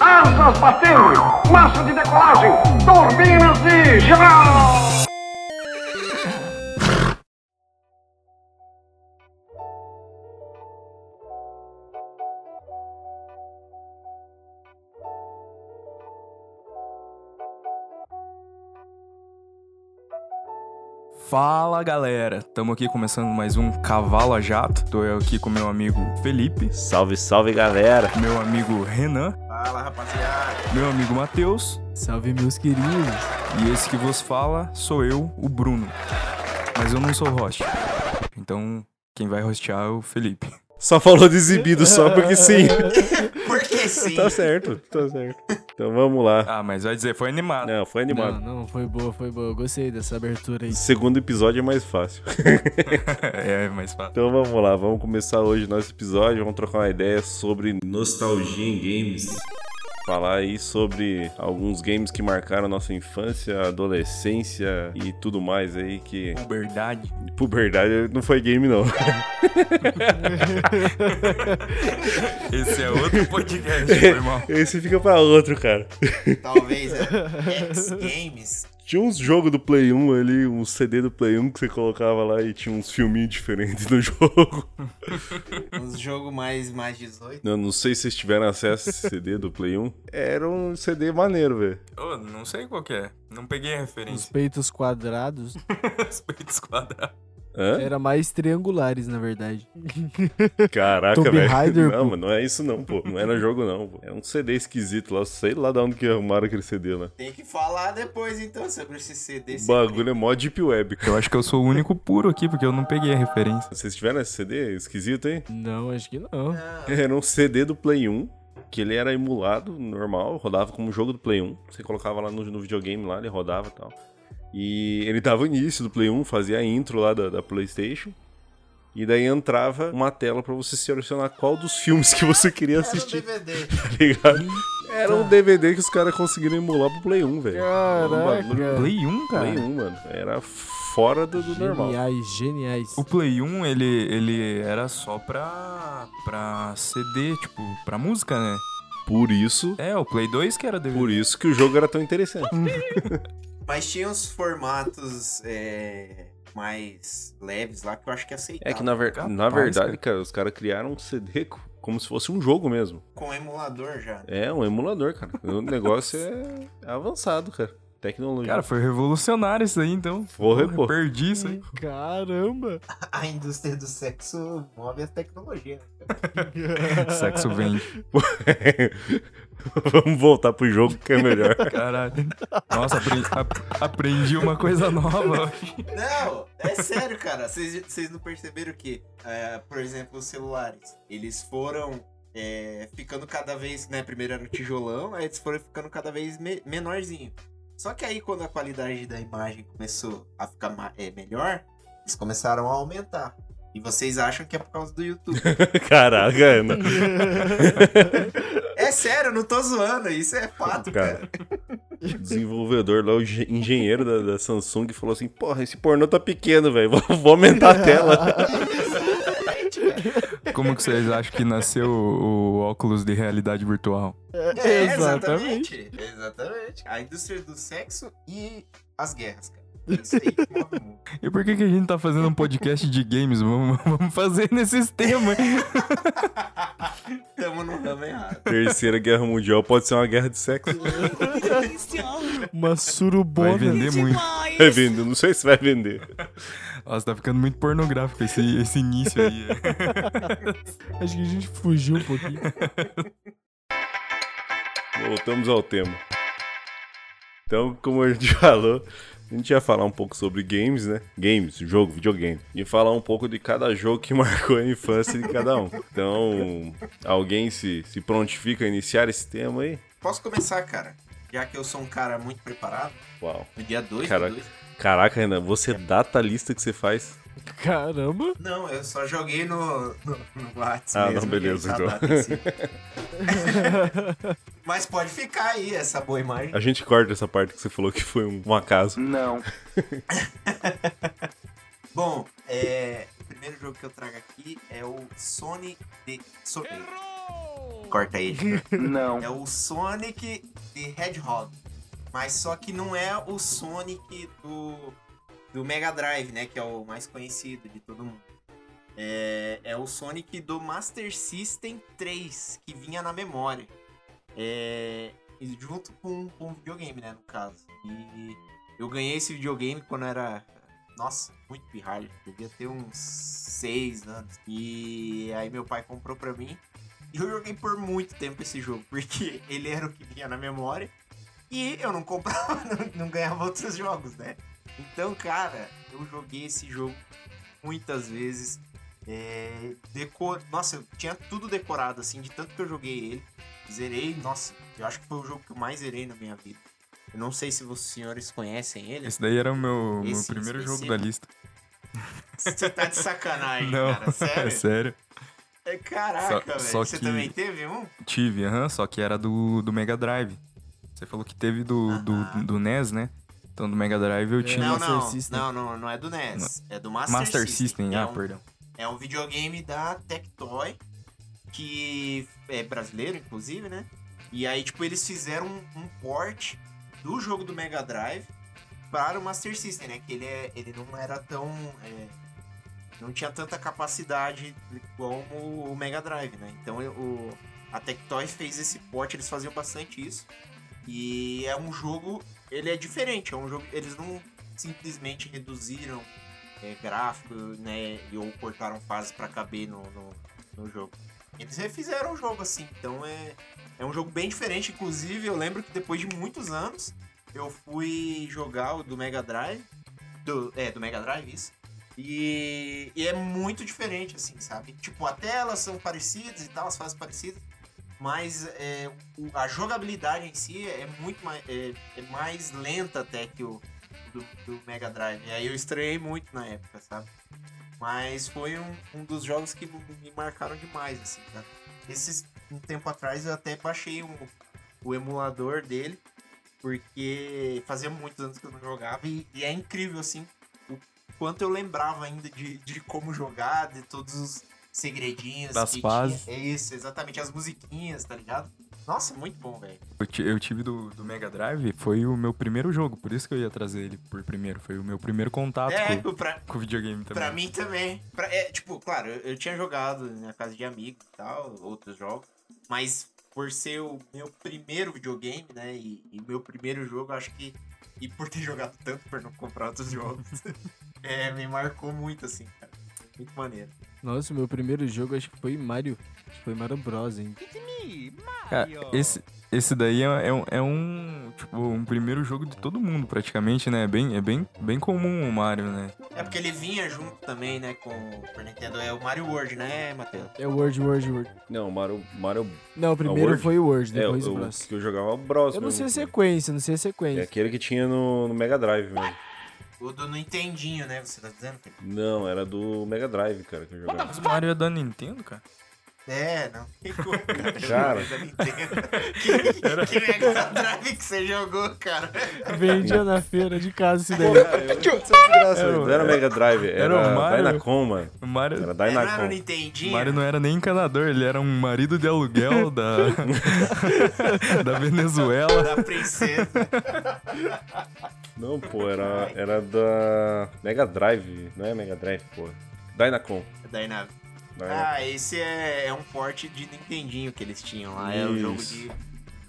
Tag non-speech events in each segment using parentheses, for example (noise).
Asas batendo, massa de decolagem, turbinas de geral. Fala galera, estamos aqui começando mais um Cavalo a Jato. Tô eu aqui com meu amigo Felipe, Salve, salve galera! meu amigo Renan, Fala, rapaziada. meu amigo Matheus Salve, meus queridos. e esse que vos fala sou eu, o Bruno. Mas eu não sou host, então quem vai hostear é o Felipe. Só falou de exibido só porque sim. (laughs) Sim. tá certo, tá certo. Então vamos lá. Ah, mas vai dizer, foi animado. Não, foi animado. Não, não, foi boa, foi boa. Eu Gostei dessa abertura aí. Segundo episódio é mais fácil. (laughs) é, mais fácil. Então vamos lá, vamos começar hoje nosso episódio. Vamos trocar uma ideia sobre nostalgia em games. Falar aí sobre alguns games que marcaram nossa infância, adolescência e tudo mais aí que. Puberdade. Puberdade não foi game, não. (laughs) Esse é outro podcast, foi mal. Esse fica pra outro, cara. Talvez é, X Games. Tinha uns jogos do Play 1 ali, um CD do Play 1 que você colocava lá e tinha uns filminhos diferentes no (laughs) jogo. Uns jogos mais, mais 18. Eu não sei se vocês tiveram acesso a esse CD do Play 1. Era um CD maneiro, velho. Ô, não sei qual que é, não peguei a Os referência. peitos quadrados Os peitos quadrados. (laughs) Hã? eram mais triangulares, na verdade. (laughs) Caraca, velho. Não, mas não é isso não, pô. Não era jogo não, pô. É um CD esquisito lá. Sei lá de onde que arrumaram aquele CD lá. Tem que falar depois então sobre esse CD. O bagulho é mó Deep Web. Eu acho que eu sou o único puro aqui, porque eu não peguei a referência. Vocês tiveram esse CD esquisito, hein? Não, acho que não. Não, Era um CD do Play 1, que ele era emulado, normal, rodava como jogo do Play 1. Você colocava lá no, no videogame, lá ele rodava e tal. E ele dava o início do Play 1, fazia a intro lá da, da PlayStation. E daí entrava uma tela pra você selecionar qual dos filmes que você queria Era um assistir, DVD. (laughs) tá ligado? Era um DVD que os caras conseguiram emular pro Play 1, velho. Um bagulho- Caraca. Play 1, cara? Play 1, mano. Era fora do, do normal. Geniais, geniais. O Play 1, ele, ele era só pra, pra CD, tipo, pra música, né? Por isso, É, o Play 2 que era DVD. por isso que o jogo era tão interessante. (laughs) Mas tinha uns formatos é, mais leves lá que eu acho que aceitava. É que na, ver- Capaz, na verdade, cara. cara, os caras criaram um CD co- como se fosse um jogo mesmo. Com emulador já. É, um emulador, cara. O negócio é (laughs) avançado, cara. Tecnologia. Cara, foi revolucionário isso aí, então. Porra, Porra, pô. Perdi isso aí. Caramba. A indústria do sexo move a tecnologia. (laughs) (laughs) Sexo vende. (laughs) Vamos voltar pro jogo que é melhor. Caralho. Nossa, aprendi, ap- aprendi uma coisa nova. Não, é sério, cara. Vocês não perceberam que, é, por exemplo, os celulares, eles foram é, ficando cada vez, né? Primeiro era o tijolão, aí eles foram ficando cada vez me- menorzinho. Só que aí, quando a qualidade da imagem começou a ficar é, melhor, eles começaram a aumentar. E vocês acham que é por causa do YouTube. (laughs) Caraca, Ana. é sério, eu não tô zoando, isso é fato, Cara. cara. O desenvolvedor lá, o engen- engenheiro da, da Samsung, falou assim: Porra, esse pornô tá pequeno, velho. (laughs) Vou, vou aumentar a tela. (laughs) Como que vocês acham que nasceu o, o óculos de realidade virtual? É, Exatamente. exatamente. Exatamente. A indústria do sexo e as guerras, cara. É Isso aí. E por que, que a gente tá fazendo um podcast de games? Vamos, (laughs) vamos fazer nesses temas. (laughs) Tamo no ramo errado. Terceira Guerra Mundial pode ser uma guerra de sexo. Uma Vai surubona. vender muito. Vai vender, não sei se vai vender. Nossa, tá ficando muito pornográfico esse, esse início aí. (laughs) Acho que a gente fugiu um pouquinho. Voltamos ao tema. Então, como a gente (laughs) falou, a gente ia falar um pouco sobre games, né? Games, jogo, videogame. E falar um pouco de cada jogo que (laughs) marcou a infância de cada um. Então, alguém se, se prontifica a iniciar esse tema aí? Posso começar, cara? Já que eu sou um cara muito preparado, Uau. no dia 2 Caraca. Caraca, Renan, você data a lista que você faz? Caramba. Não, eu só joguei no, no, no WhatsApp. Ah, não, mesmo, beleza, que tá então. (laughs) Mas pode ficar aí essa boa imagem. A gente corta essa parte que você falou que foi um, um acaso. Não. (laughs) Bom, é, o primeiro jogo que eu trago aqui é o Sony de Sorteio. Corta aí. Não. É o Sonic the Hedgehog. Mas só que não é o Sonic do, do Mega Drive, né? Que é o mais conhecido de todo mundo. É, é o Sonic do Master System 3, que vinha na memória. É, junto com, com o videogame, né? No caso. E eu ganhei esse videogame quando era. Nossa, muito pirralho. Devia ter uns 6 anos. E aí meu pai comprou pra mim. E eu joguei por muito tempo esse jogo, (laughs) porque ele era o que vinha na memória. E eu não comprava, (laughs) não, não ganhava outros jogos, né? Então, cara, eu joguei esse jogo muitas vezes. É, decor... Nossa, eu tinha tudo decorado, assim, de tanto que eu joguei ele. Zerei, nossa, eu acho que foi o jogo que eu mais zerei na minha vida. Eu não sei se os senhores conhecem ele. Esse daí era o meu, meu primeiro jogo da lista. Você tá de sacanagem, (laughs) Não, cara. (laughs) Sério? é sério. É, Caraca, velho. Você que- também teve um? Tive, aham, só que era do, do Mega Drive. Você falou que teve do, do, do NES, né? Então do Mega Drive eu tinha. Não, Master não, System. não, não, não é do NES. É do Master, Master System, É ah, um- perdão. É um videogame da Tectoy, que é brasileiro, inclusive, né? E aí, tipo, eles fizeram um, um port do jogo do Mega Drive para o Master System, né? Que ele, é, ele não era tão. é, não tinha tanta capacidade como o Mega Drive, né? Então o, a Tectoy fez esse port, eles faziam bastante isso. E é um jogo. Ele é diferente, é um jogo. Eles não simplesmente reduziram é, gráfico, né? Ou cortaram fases pra caber no, no, no jogo. Eles refizeram o jogo assim, então é, é um jogo bem diferente. Inclusive, eu lembro que depois de muitos anos eu fui jogar o do Mega Drive. Do, é, do Mega Drive, isso. E, e é muito diferente, assim, sabe? Tipo, até elas são parecidas e tal, as fases parecidas. Mas é, a jogabilidade em si é muito mais, é, é mais lenta até que o do, do Mega Drive. E aí eu estranhei muito na época, sabe? Mas foi um, um dos jogos que me marcaram demais, assim, cara. Esses, um tempo atrás eu até baixei um, o emulador dele, porque fazia muitos anos que eu não jogava, e, e é incrível, assim, o quanto eu lembrava ainda de, de como jogar, de todos os segredinhos Das fases. É isso, exatamente, as musiquinhas, tá ligado? Nossa, muito bom, velho. Eu, eu tive do, do Mega Drive, foi o meu primeiro jogo, por isso que eu ia trazer ele por primeiro. Foi o meu primeiro contato É, com, (laughs) pra, com o videogame também. Pra mim também. Pra- é, tipo, claro, eu, eu tinha jogado na casa de amigos e tal, outros jogos. Mas por ser o meu primeiro videogame, né? E, e meu primeiro jogo, acho que. E por ter (laughs) jogado tanto por não comprar outros jogos, (laughs) é, me marcou muito, assim, cara. Muito maneiro. Nossa, o meu primeiro jogo acho que foi Mario. Foi Mario Bros, hein? Cara, esse, esse daí é, é um, é um, tipo, um primeiro jogo de todo mundo, praticamente, né? É bem, é bem, bem comum o Mario, né? É porque ele vinha junto também, né, com o Super Nintendo. É o Mario World, né, Matheus? É o Word, Word, Word. Não, Mario. Mario Não, o primeiro Word? foi o Word, é, depois o o Bros. que eu jogava é o Bros. Eu não sei a mesmo. sequência, não sei a É sequência. aquele que tinha no, no Mega Drive mesmo. O do Nintendinho, né? Você tá dizendo? Não, era do Mega Drive, cara, que eu jogava. Mas o Mario é da Nintendo, cara? É, não. (laughs) Cara. (laughs) Nintendo. que, que Mega Drive que você jogou, cara? Vendia na feira de casa esse daí. Era o- Não era Mega Drive, era, era o Mario. Dynacon, mano. Mario, Era É, não era o. Nintendinho? o Mario não era nem encanador, ele era um marido de aluguel da, (laughs) da Venezuela. Da princesa. Não, pô, era, era da Mega Drive, não é Mega Drive, pô. Dynacon. Daí Dynacon. Ah, esse é, é um porte de Nintendinho que eles tinham lá. É um jogo Isso. de,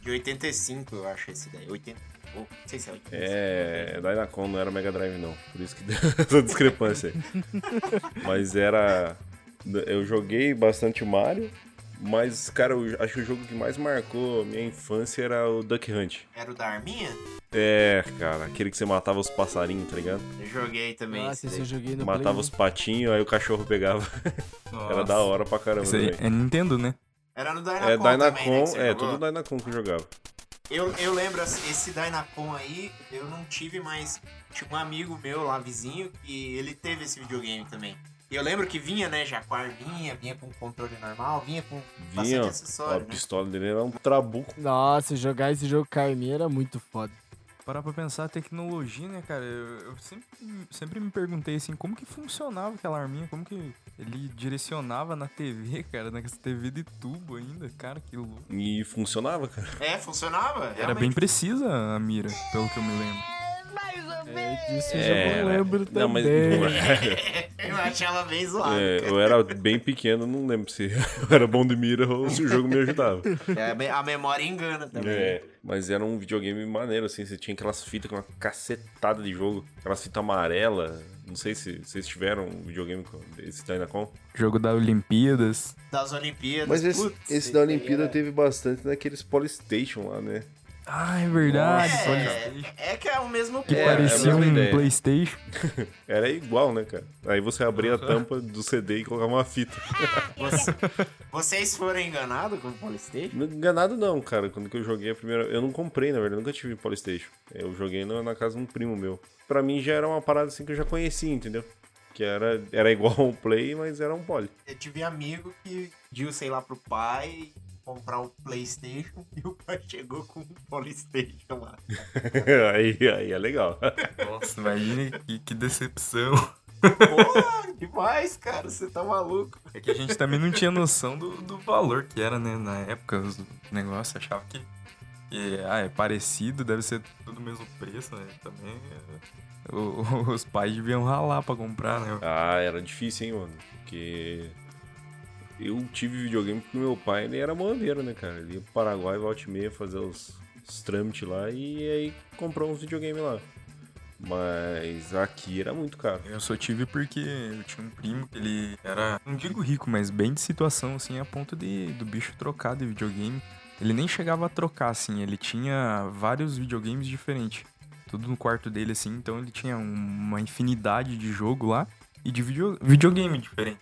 de 85, eu acho, esse daí. 80... ou, não sei se é 85. É, Dynacon não era Mega Drive, não. Por isso que (laughs) deu essa discrepância aí. (laughs) Mas era. Eu joguei bastante Mario, mas, cara, eu acho que o jogo que mais marcou minha infância era o Duck Hunt. Era o da Arminha? É, cara, aquele que você matava os passarinhos, tá ligado? Eu joguei também. Nossa, esse esse eu joguei no matava Play os patinhos, aí o cachorro pegava. (laughs) Era da hora pra caramba Isso aí também. é Nintendo, né? Era no Dynacon, É, também, né, Dynacon, que você é, jogou? tudo Dynacon que eu jogava. Eu, eu lembro, assim, esse Dynacon aí, eu não tive, mas tinha um amigo meu lá, vizinho, que ele teve esse videogame também. E eu lembro que vinha, né, já com a arminha, vinha com controle normal, vinha com Vinha, bastante ó, a acessório, né? pistola dele era um trabuco. Nossa, jogar esse jogo Carminha era muito foda. Parar pra pensar, a tecnologia, né, cara? Eu, eu sempre, sempre me perguntei assim, como que funcionava aquela arminha? Como que ele direcionava na TV, (laughs) cara? Na TV de tubo ainda? Cara, que louco. E funcionava, cara. É, funcionava. Era realmente. bem precisa a mira, pelo que eu me lembro. É, disso eu É, já não lembro também. Não, mas (laughs) não é. Eu achei ela bem zoada. É, eu era bem pequeno, não lembro se (laughs) eu era bom de mira ou se o jogo me ajudava. É, a me- a memória engana também. É, mas era um videogame maneiro, assim. Você tinha aquelas fitas com uma cacetada de jogo. Aquelas fitas amarelas. Não sei se vocês tiveram um videogame com esse Dynacon. Jogo da Olimpíadas. Das Olimpíadas. Mas esse, Putz, esse da Olimpíada era- teve bastante naqueles Polystation lá, né? Ah, é verdade. É, é que é o mesmo Que É, parecia é um ideia. Playstation. (laughs) Era igual, né, cara? Aí você abria a tampa do CD e colocava uma fita. (laughs) Você- vocês foram enganados com o Polystation? Não- Enganado não, cara. Quando que eu joguei a primeira... Eu não comprei, na verdade. Eu nunca tive Polystation. Eu joguei na, na casa de um primo meu. Pra mim já era uma parada assim que eu já conhecia, entendeu? Que era, era igual (laughs) um Play, mas era um Poly. Eu tive amigo que pediu, sei lá, pro pai comprar um Playstation (laughs) e o pai chegou com um Polystation lá. (laughs) aí, aí é legal. Nossa, imagina que, que decepção. Porra, demais, cara. Você tá maluco. É que a gente também não tinha noção do, do valor que era, né? Na época, os negócios achava que, que ah, é parecido, deve ser tudo o mesmo preço, né? Também é, o- (laughs) os pais deviam ralar pra comprar, né? Ah, era difícil, hein, mano? Porque eu tive videogame porque meu pai, ele era moaveiro, né, cara? Ele ia pro Paraguai, volta e meia, fazer os, os trâmites lá e aí comprou uns videogames lá. Mas aqui era muito caro. Eu só tive porque eu tinha um primo que ele era, não digo rico, mas bem de situação, assim, a ponto de do bicho trocar de videogame. Ele nem chegava a trocar, assim, ele tinha vários videogames diferentes. Tudo no quarto dele, assim, então ele tinha uma infinidade de jogo lá e de video, videogame diferente.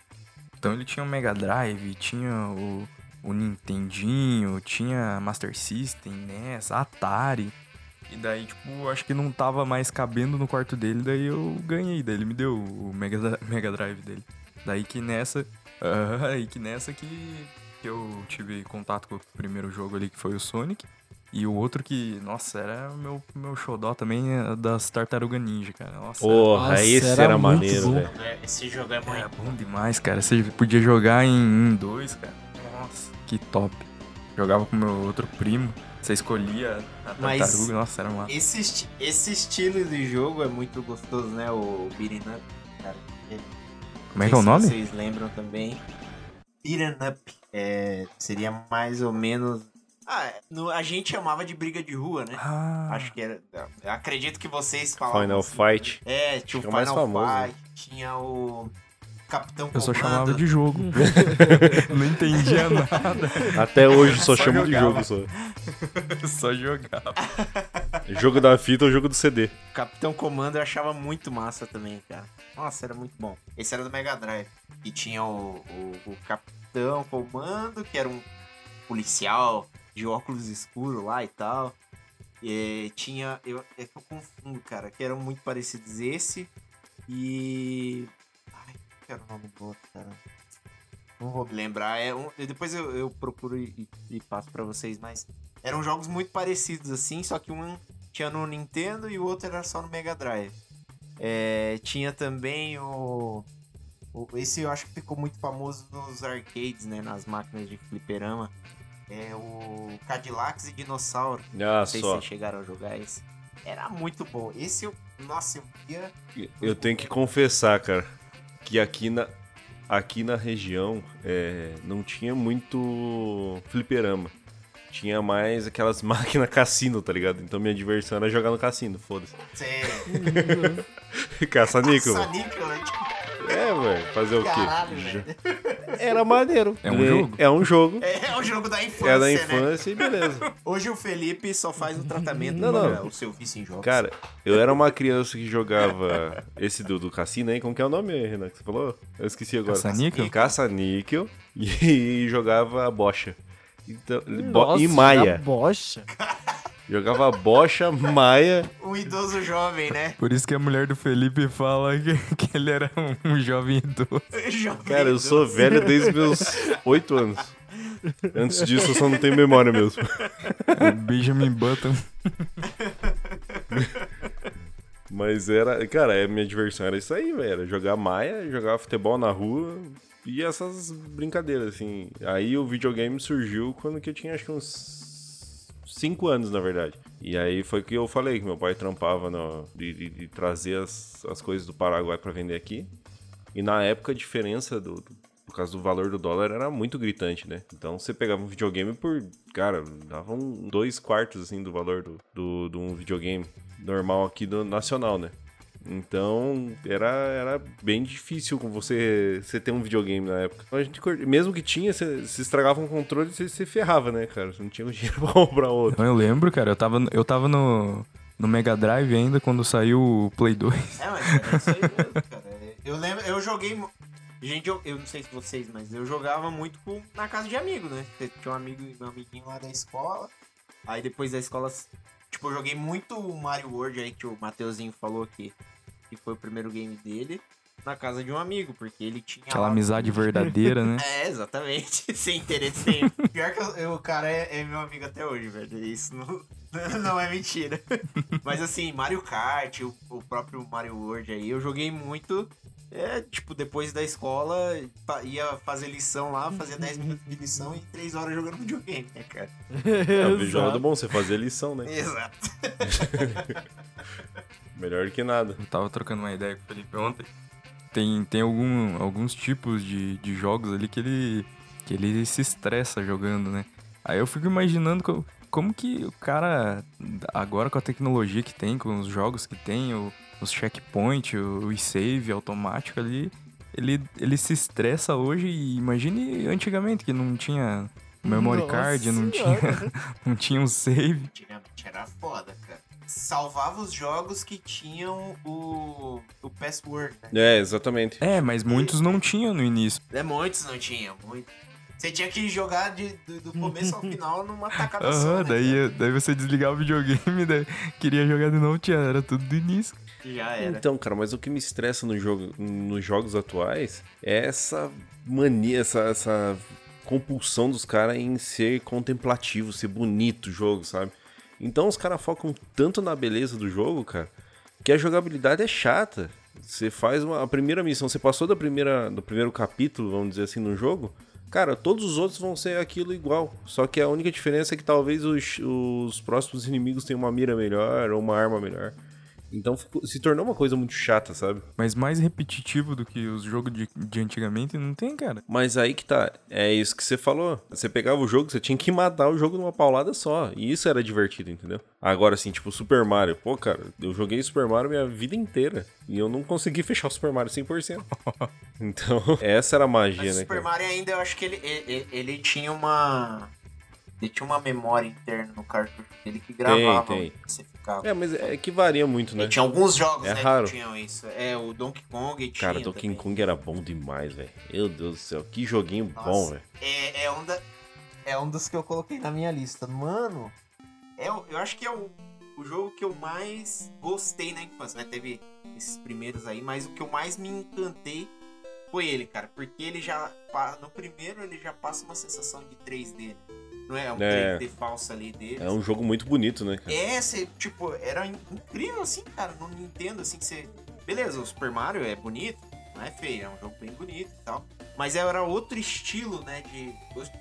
Então ele tinha o Mega Drive, tinha o, o Nintendinho, tinha Master System, NES, Atari. E daí, tipo, acho que não tava mais cabendo no quarto dele, daí eu ganhei. Daí ele me deu o Mega, (laughs) Mega Drive dele. Daí que nessa. (laughs) aí que nessa que, que eu tive contato com o primeiro jogo ali, que foi o Sonic. E o outro que, nossa, era o meu, meu xodó também é das Tartaruga Ninja, cara. Nossa, Porra, Nossa, esse era era, maneiro, bom. velho. Esse jogo é era muito. bom demais, cara. Você podia jogar em, em dois, cara. Nossa, que top. Jogava com meu outro primo. Você escolhia a Mas- tartaruga, nossa, era uma. Esse, esti- esse estilo de jogo é muito gostoso, né? O Beating Up, cara. Como é que é o nome? se Vocês lembram também? Beaten Up. É, seria mais ou menos. Ah, no- a gente chamava de briga de rua, né? Ah, Acho que era. eu acredito que vocês falavam. Final assim. Fight. É, tinha o Acho é Final famoso, né? Fight, tinha o Capitão eu só Comando. chamava de jogo. (laughs) não entendia nada. Até hoje só, Só chamo de jogava. jogo só. (laughs) só jogava. (laughs) Jogo da fita ou jogo do CD. Capitão Comando eu achava muito massa também, cara. Nossa, era muito bom. Esse era do Mega Drive. E tinha o, o, o Capitão Comando, que era um policial de óculos escuros lá e tal. E tinha. Eu, é que eu confundo, cara, que eram muito parecidos esse e. Ai, que era o nome do outro, cara? Não vou me lembrar. É um, depois eu, eu procuro e, e passo pra vocês, mas eram jogos muito parecidos assim, só que um tinha no Nintendo e o outro era só no Mega Drive. É, tinha também o, o- Esse eu acho que ficou muito famoso nos arcades, né? Nas máquinas de fliperama. É o Cadillacs e Dinossauro. Ah, Não sei se só. vocês chegaram a jogar esse. Era muito bom. Esse eu. Nossa, eu via. Eu tenho que confessar, cara, que aqui na, aqui na região é, não tinha muito fliperama. Tinha mais aquelas (laughs) máquinas cassino, tá ligado? Então minha diversão era jogar no cassino, foda-se. Você. (laughs) Caça-níquel. Caça-níquel, É, velho, fazer o quê? Caralho, Já- velho. Era maneiro. É um jogo? É um jogo. É o jogo da infância, É da né? infância e beleza. (laughs) Hoje o Felipe só faz um tratamento Não, para não. o seu vício em jogos. Cara, eu era uma criança que jogava esse do, do cassino aí, como que é o nome, Renan, que você falou? Eu esqueci agora. Caça-níquel? Caça-níquel e jogava bocha. Então, bo- Nossa, e maia. Bocha. Jogava bocha, maia. Um idoso jovem, né? Por isso que a mulher do Felipe fala que, que ele era um, jovem idoso. (laughs) Jovem Cara, eu idoso. sou velho desde meus 8 anos. Antes disso, eu só não tenho memória mesmo. O Benjamin Button. Mas era, cara, a minha diversão era isso aí, velho. Era jogar maia, jogar futebol na rua e essas brincadeiras, assim. Aí o videogame surgiu quando que eu tinha acho que uns 5 anos, na verdade. E aí foi que eu falei que meu pai trampava no, de, de- de trazer as, as coisas do Paraguai pra vender aqui. E na época a diferença do, do- por causa do valor do dólar era muito gritante, né? Então você pegava um videogame por, cara, dava um, dois quartos assim do valor do, do, de um videogame normal aqui do nacional, né? Então era, era bem difícil com você, você ter um videogame na época. Então, a gente, mesmo que tinha, você, se estragava um controle, você se ferrava, né, cara? Você não tinha um (laughs) dinheiro pra comprar outro. Não, eu lembro, cara, eu tava, eu tava no, no Mega Drive ainda quando saiu o Play 2. É, mas era isso aí mesmo, cara. Eu lembro, eu joguei. Gente, eu, eu não sei se vocês, mas eu jogava muito com- na casa de amigo, né? Tinha um amigo, meu amiguinho lá da escola. Aí depois da escola, tipo, eu joguei muito o Mario World aí que o Mateuzinho falou que, que foi o primeiro game dele. Na casa de um amigo, porque ele tinha. Aquela lá- amizade verdadeira, né? (laughs) É, exatamente. (laughs) Sem interesse nenhum. (laughs) Pior que eu- eu- o cara é, é meu amigo até hoje, velho. Isso não, não é mentira. Mas assim, Mario Kart, o, o próprio Mario World aí, eu joguei muito. É, tipo, depois da escola, ia fazer lição lá, fazia 10 minutos de lição e 3 horas jogando videogame, né, cara? É, o vídeo Exato. bom você fazer lição, né? Exato. Melhor que nada. Eu tava trocando uma ideia com o Felipe ontem. Tem, tem algum, alguns tipos de, de jogos ali que ele, que ele se estressa jogando, né? Aí eu fico imaginando co- como, que o cara, agora com a tecnologia que tem, com os jogos que tem, o- os checkpoints, o, o save automático ali, ele, ele se estressa hoje e imagine antigamente que não tinha memory Nossa card, não Senhora. tinha, (laughs) não tinha um save. Antigamente era foda, cara. Salvava os jogos que tinham o, o password, né? É, exatamente. É, mas muitos não tinham no início. É, muitos não tinham, muitos. Você tinha que jogar de, do, do começo ao final numa tacada (laughs) só, Aham, né, daí, daí você desligava o videogame, daí queria jogar de novo, tinha, era tudo do início. Já era. Então, cara, mas o que me estressa no jogo, nos jogos atuais é essa mania, essa, essa compulsão dos caras em ser contemplativo, ser bonito o jogo, sabe? Então os caras focam tanto na beleza do jogo, cara, que a jogabilidade é chata. Você faz uma, a primeira missão, você passou da primeira, do primeiro capítulo, vamos dizer assim, no jogo, cara, todos os outros vão ser aquilo igual. Só que a única diferença é que talvez os, os próximos inimigos tenham uma mira melhor ou uma arma melhor. Então ficou- se tornou uma coisa muito chata, sabe? Mas mais repetitivo do que os jogos de, de antigamente não tem, cara. Mas aí que tá, é isso que você falou. Você pegava o jogo, você tinha que matar o jogo numa paulada só. E isso era divertido, entendeu? Agora, assim, tipo, Super Mario. Pô, cara, eu joguei Super Mario minha vida inteira. E eu não consegui fechar o Super Mario 100%. (laughs) então, (laughs) essa era a magia, Mas o né, Super cara? Mario ainda, eu acho que ele, ele, ele tinha uma... Ele tinha uma memória interna no cartucho dele que gravava tem. onde você ficava. É, mas é que varia muito, né? E tinha alguns jogos, É né, raro. que tinham isso. É, o Donkey Kong tinha Cara, Donkey também. Kong era bom demais, velho. Meu Deus do céu, que joguinho Nossa. bom, velho. É, é, um da- é um dos que eu coloquei na minha lista. Mano, é, eu acho que é o, o jogo que eu mais gostei na infância, né? Teve esses primeiros aí, mas o que eu mais me encantei foi ele, cara. Porque ele já. No primeiro ele já passa uma sensação de 3D. Não é? Um É. 3D falso ali dele. É um jogo muito bonito, né, cara? É, você, tipo, era in- incrível assim, cara, no Nintendo, assim, que você. Beleza, o Super Mario é bonito, não é feio, é um jogo bem bonito e tal. Mas era outro estilo, né? De.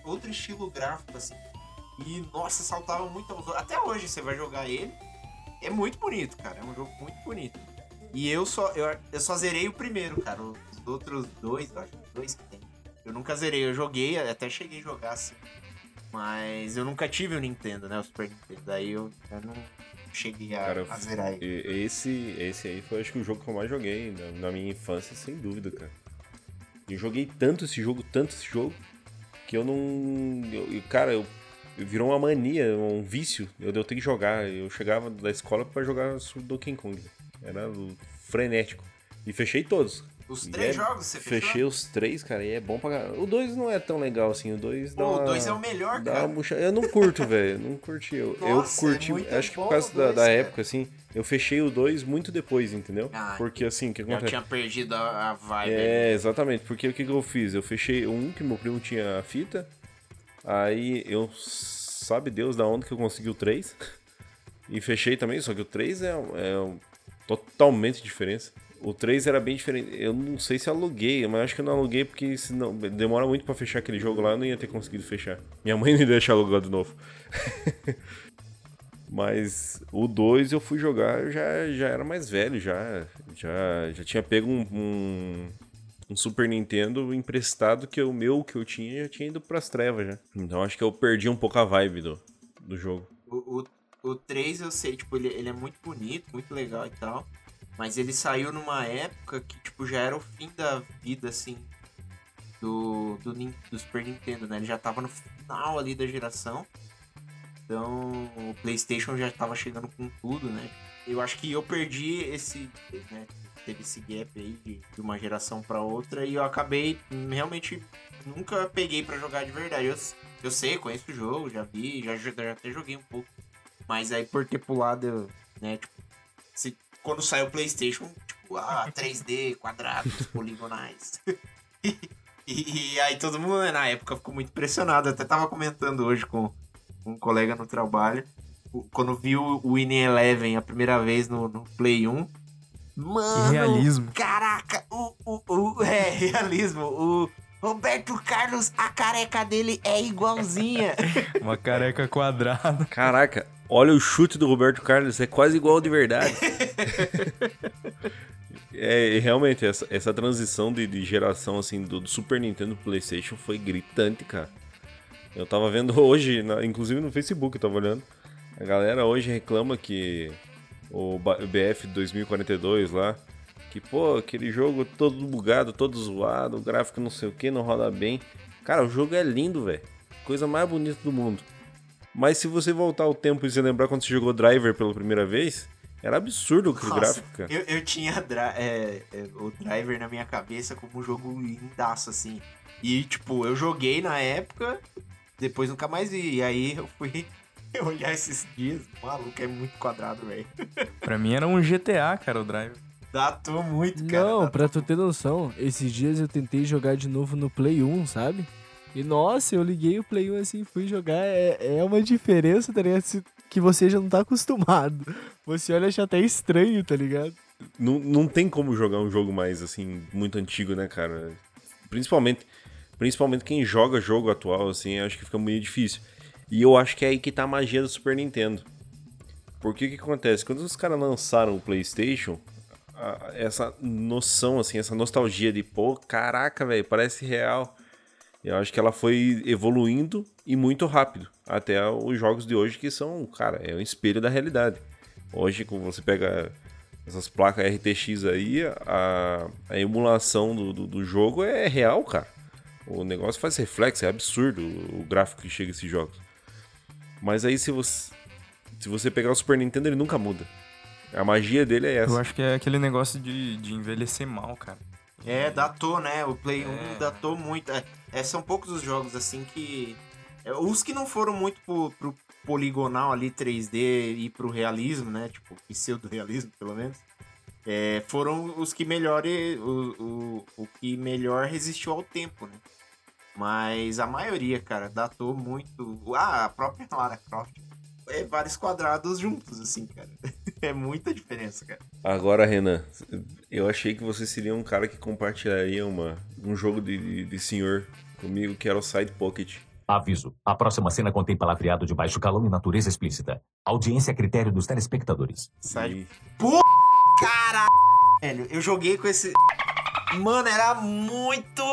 Outro estilo gráfico, assim. E, nossa, saltava muito aos olhos. Até hoje você vai jogar ele. É muito bonito, cara. É um jogo muito bonito. E eu só, eu, eu só zerei o primeiro, cara. Os outros dois, eu acho que dois que tem. Eu nunca zerei, eu joguei, até cheguei a jogar assim. Mas eu nunca tive o Nintendo, né? O Super Nintendo. Daí eu, eu não cheguei a, Cara, a zerar ele. E- Esse, esse aí foi acho que o jogo que eu mais joguei na, na minha infância, sem dúvida, cara. Eu joguei tanto esse jogo, tanto esse jogo, que eu não. eu- cara, eu, eu virou uma mania, um vício. Eu, eu tenho que jogar. Eu chegava da escola pra jogar Donkey Kong. Era o- frenético. E fechei todos. Os três é- jogos você fechou? Fechei os três, cara, e é bom pra caralho. O dois não é tão legal assim, o dois dá uma... o dois é o melhor, cara. murcha- Eu não curto, velho, não curti. Eu, eu Nossa, curti, é acho que por causa da, dois, da cara. época, assim, eu fechei o dois muito depois, entendeu? Ah, Porque assim, o que Já acontece? tinha perdido a, a vibe. É, exatamente, porque o que, que eu fiz? Eu fechei um que meu primo tinha a fita, aí eu, sabe Deus da onde que eu consegui o três. (laughs) E fechei também, só que o 3 é, é totalmente diferente. O 3 era bem diferente. Eu não sei se aluguei, mas acho que eu não aluguei porque senão, demora muito pra fechar aquele jogo lá, eu não ia ter conseguido fechar. Minha mãe não ia deixar alugar de novo. (laughs) mas o 2 eu fui jogar, eu já, já era mais velho, já, já, já tinha pego um, um, um Super Nintendo emprestado que o meu que eu tinha já tinha ido pras trevas já. Então acho que eu perdi um pouco a vibe do, do jogo. O, o, o 3 eu sei, tipo, ele, ele é muito bonito, muito legal e tal. Mas ele saiu numa época que, tipo, já era o fim da vida, assim, do, do, do Super Nintendo, né? Ele já tava no final ali da geração. Então, o PlayStation já tava chegando com tudo, né? Eu acho que eu perdi esse, né? Teve esse gap aí de, de uma geração pra outra e eu acabei realmente nunca peguei pra jogar de verdade. Eu, eu sei, conheço o jogo, já vi, já, já até joguei um pouco. Mas aí por ter pulado, né, tipo, se, quando saiu o Playstation, tipo, ah, (laughs) 3D, quadrados, poligonais. (laughs) e, e aí todo mundo, né, na época, ficou muito impressionado. Eu até tava comentando hoje com um colega no trabalho, quando viu o Winning Eleven a primeira vez no, no Play 1. Mano, Realismo. Caraca, o, o, o. É, (laughs) realismo. O Roberto Carlos, a careca dele é igualzinha. Uma careca quadrada. Caraca, olha o chute do Roberto Carlos, é quase igual de verdade. (laughs) é, realmente, essa, essa transição de, de geração assim do, do Super Nintendo pro PlayStation foi gritante, cara. Eu tava vendo (laughs) hoje, na- inclusive no Facebook, eu tava olhando. A galera hoje reclama que o BF 2042 lá, que pô, aquele jogo todo bugado, todo zoado, o gráfico não sei o que, não roda bem. Cara, o jogo é lindo, velho. Coisa mais bonita do mundo. Mas se você voltar ao tempo e se lembrar quando você jogou Driver pela primeira vez, era absurdo aquele Nossa, gráfico, cara. Eu, eu tinha é, é, o Driver na minha cabeça como um jogo lindaço, assim. E, tipo, eu joguei na época, depois nunca mais vi. E aí eu fui (laughs) olhar esses dias, maluco, é muito quadrado, velho. (laughs) Pra mim era um GTA, cara, o Drive. Datou muito, cara. Não, datou pra tu ter noção, esses dias eu tentei jogar de novo no Play 1, sabe? E nossa, eu liguei o Play 1 assim, fui jogar. É, é uma diferença, tá ligado? Que você já não tá (laughs) acostumado. Você olha acha até estranho, tá ligado? Não, não tem como jogar um jogo mais, assim, muito antigo, né, cara? Principalmente, principalmente quem joga jogo atual, assim, acho que fica muito difícil. E eu acho que é aí que tá a magia do Super Nintendo. Porque o que acontece? Quando os caras lançaram o PlayStation, a- essa noção, assim, essa nostalgia de, pô, caraca, velho, parece real. Eu acho que ela foi evoluindo e muito rápido. Até os jogos de hoje que são, cara, é um espelho da realidade. Hoje, quando você pega essas placas RTX aí, a, a emulação do, do, do jogo é real, cara. O negócio faz reflexo, é absurdo o gráfico que chega a esses jogos. Mas aí se você, se você pegar o Super Nintendo, ele nunca muda. A magia dele é Eu essa. acho que é aquele negócio de, de envelhecer mal, cara. É, datou, né? O Play 1 É. datou muito. É, é, são poucos os jogos assim que. é, os que não foram muito pro, pro poligonal ali, 3D e pro realismo, né? Tipo, pseudo-realismo, pelo menos. é, foram os que melhor. O, o, o que melhor resistiu ao tempo, né? Mas a maioria, cara, datou muito. Ah, a própria Lara Croft. É vários quadrados juntos, assim, cara. (laughs) É muita diferença, cara. Agora, Renan, eu achei que você seria um cara que compartilharia uma, um jogo de, de, de senhor comigo, que era o Side Pocket. Aviso: a próxima cena contém palavreado de baixo calão e natureza explícita. Audiência a critério dos telespectadores. Side E- Caralho, velho, eu joguei com esse. Mano, era muito.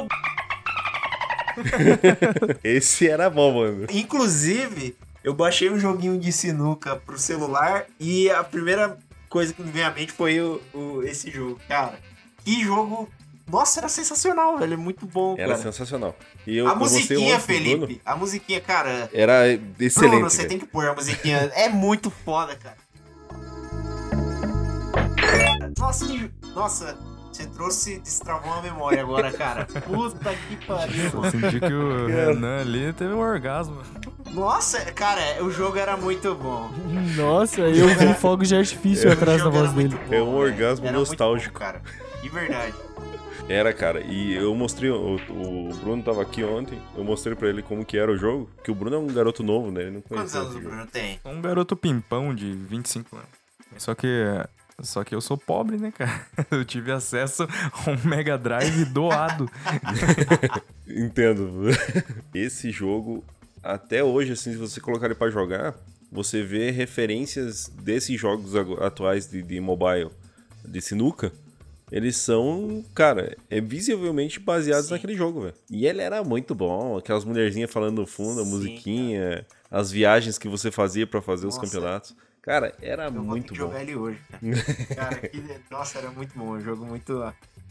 (laughs) Esse era bom, mano. Inclusive, eu baixei um joguinho de sinuca pro celular e a primeira coisa que me veio à mente foi o, o- esse jogo. Cara, que jogo. Nossa, era sensacional, velho. É muito bom, Era cara. sensacional. E eu, a eu musiquinha, ontem pro Bruno, Felipe. A musiquinha, cara. Era excelente. Bruno, você velho. tem que pôr a musiquinha. É muito foda, cara. Nossa, que- nossa, você trouxe, destravou a memória agora, cara. Puta que pariu, Eu mano. senti que o Renan ali teve um orgasmo. Nossa, cara, o jogo era muito bom. Nossa, eu vi fogo de artifício (laughs) atrás da era voz dele. bom, É um orgasmo Era muito nostálgico. bom, cara. De verdade. Era, cara. E eu mostrei, o, o Bruno tava aqui ontem, eu mostrei pra ele como que era o jogo, que o Bruno é um garoto novo, né? Ele não Quantos conhecia anos o. Bruno tem? Um garoto pimpão de 25 anos. Só que. Só que eu sou pobre, né, cara? (laughs) Eu tive acesso a um Mega Drive doado. (laughs) Entendo. (laughs) Esse jogo, até hoje, assim, se você colocar ele pra jogar, você vê referências desses jogos atuais de, de mobile, de sinuca. Eles são, cara, é visivelmente baseados Sim. naquele jogo, velho. E ele era muito bom, aquelas mulherzinhas falando no fundo, a Sim, musiquinha, as viagens que você fazia pra fazer os Nossa. campeonatos. Cara, era Eu vou muito ter que bom. jogar ele hoje, cara. (laughs) cara que, nossa, era muito bom. Um jogo muito.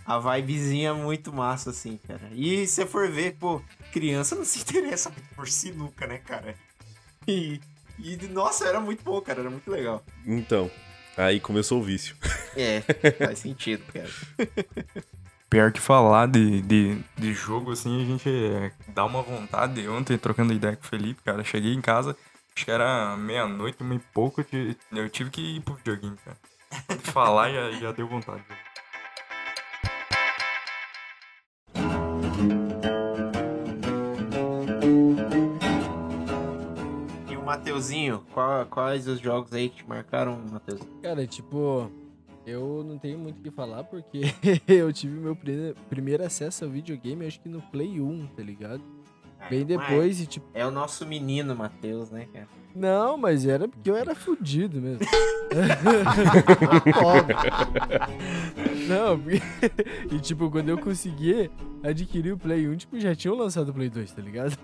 A vibezinha muito massa, assim, cara. E se você for ver, pô, criança não se (laughs) interessa muito por sinuca, né, cara? E, e, nossa, era muito bom, cara. Era muito legal. Então, aí começou o vício. É, (laughs) faz sentido, cara. Pior que falar de, de, de jogo, assim, a gente dá uma vontade. Ontem, trocando ideia com o Felipe, cara, cheguei em casa, acho que era meia-noite, uma e pouco, eu tive, eu tive que ir pro videogame, cara. De (laughs) falar já, já deu vontade. Mateuzinho, qual- quais os jogos aí que te marcaram, Mateuzinho? Cara, tipo, eu não tenho muito o que falar porque (laughs) eu tive meu pri- primeiro acesso ao videogame, acho que no Play 1, tá ligado? Bem depois e tipo. É o nosso menino, Matheus, né, cara? Não, mas era porque eu era fudido mesmo. Pobre. (laughs) Não, porque- (laughs) e tipo, quando eu consegui adquirir o Play 1, tipo, já tinham lançado o Play 2, tá ligado?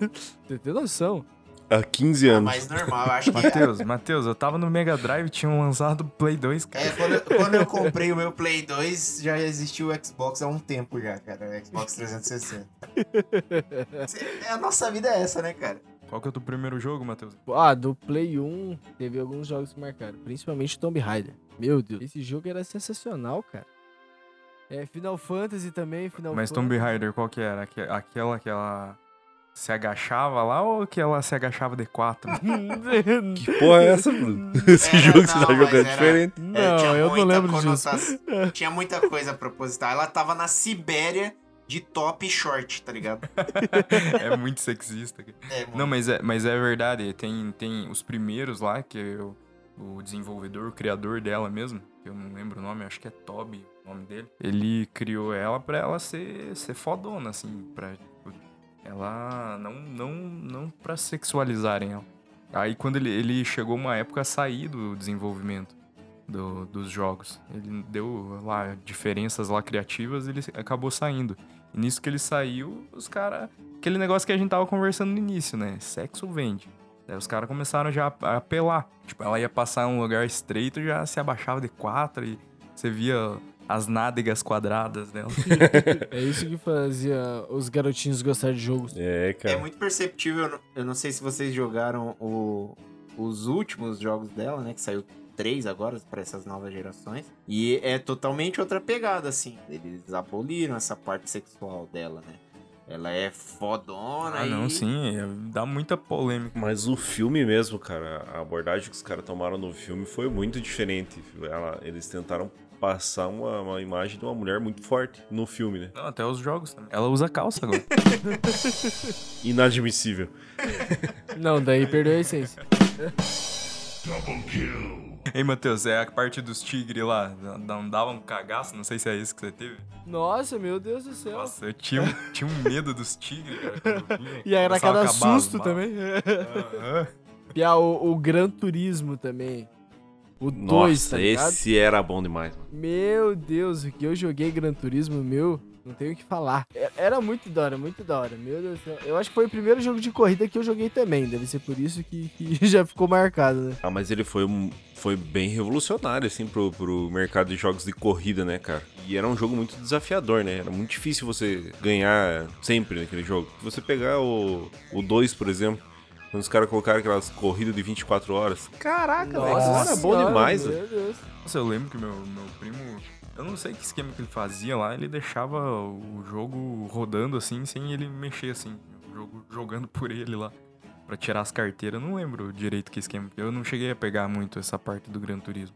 Você tem noção? Há 15 anos. Mas normal, eu acho que. Matheus, Matheus, eu tava no Mega Drive, tinham lançado o Play 2, cara. É, quando, eu- quando eu comprei o meu Play 2, já existiu o Xbox há um tempo já, cara. O Xbox 360. Cê- é, A nossa vida é essa, né, cara? Qual que é o teu primeiro jogo, Matheus? Ah, do Play 1 teve alguns jogos que marcaram, principalmente Tomb Raider. Meu Deus, esse jogo era sensacional, cara. É, Final Fantasy também, Final Mas Fantasy. Tomb Raider, qual que era? Aque- Aquela que ela se agachava lá ou que ela se agachava de quatro? (laughs) Que porra é essa, Bruno? (laughs) Esse Era- jogo que você tá jogando é era- diferente. É, Não, tinha eu não muita lembro disso. (laughs) Tinha muita coisa proposital. Ela tava na Sibéria de top e short, tá ligado? é muito sexista. cara. É, mano. Não, mas é, mas é verdade. Tem, tem os primeiros lá, que é o, o desenvolvedor, o criador dela mesmo, que eu não lembro o nome, acho que é Toby o nome dele. Ele criou ela pra ela ser, ser fodona, assim, pra ela não, não, não pra sexualizarem ela. Aí quando ele, ele chegou uma época a sair do desenvolvimento do- dos jogos. Ele deu lá diferenças lá criativas, ele acabou saindo. E nisso que ele saiu, os caras aquele negócio que a gente tava conversando no início, né? Sexo vende. Daí os caras começaram já a apelar. Tipo, ela ia passar um lugar estreito, já se abaixava de quatro e você via as nádegas quadradas dela. (laughs) É isso que fazia os garotinhos gostar de jogos. É, É cara. muito perceptível. eu não- não sei se vocês jogaram o- os últimos jogos dela, né? Que saiu três agora para essas novas gerações. E é totalmente outra pegada, assim. Eles aboliram essa parte sexual dela, né? Ela é fodona ah, não, e- sim, é- dá muita polêmica. Mas o filme mesmo, cara, a abordagem que os caras tomaram no filme foi muito diferente. Ela- eles tentaram passar uma, uma imagem de uma mulher muito forte no filme, né? Não, até os jogos também. Ela usa calça agora. (laughs) Inadmissível. (laughs) Não, daí perdeu a essência. Ei, Matheus, é a parte dos tigres lá. Não dava um cagaço? Não sei se é isso que você teve. Nossa, meu Deus do céu. Nossa, eu tinha, um- tinha um medo dos tigres, cara. vinha. E era cada susto também. Aham. (laughs) E ah, o, o Gran Turismo também. O 2, Nossa, tá ligado? esse era bom demais, mano. Meu Deus, o que eu joguei Gran Turismo, meu, não tenho o que falar. É- Era muito da hora, muito da hora. Meu Deus do céu. Eu acho que foi o primeiro jogo de corrida que eu joguei também. Deve ser por isso que, que (laughs) já ficou marcado, né? Ah, mas ele foi, um- foi bem revolucionário, assim, pro, pro mercado de jogos de corrida, né, cara? E era um jogo muito desafiador, né? Era muito difícil você ganhar sempre naquele jogo. Se você pegar o 2, por exemplo, quando os caras colocaram aquelas corridas de 24 horas. Caraca, velho, isso era bom Senhora, demais, velho. Meu Deus. Nossa, eu lembro que meu, meu primo. Eu não sei que esquema que ele fazia lá, ele deixava o jogo rodando assim, sem ele mexer assim. O jogo jogando por ele lá. Pra tirar as carteiras. Eu não lembro direito que esquema. Eu não cheguei a pegar muito essa parte do Gran Turismo.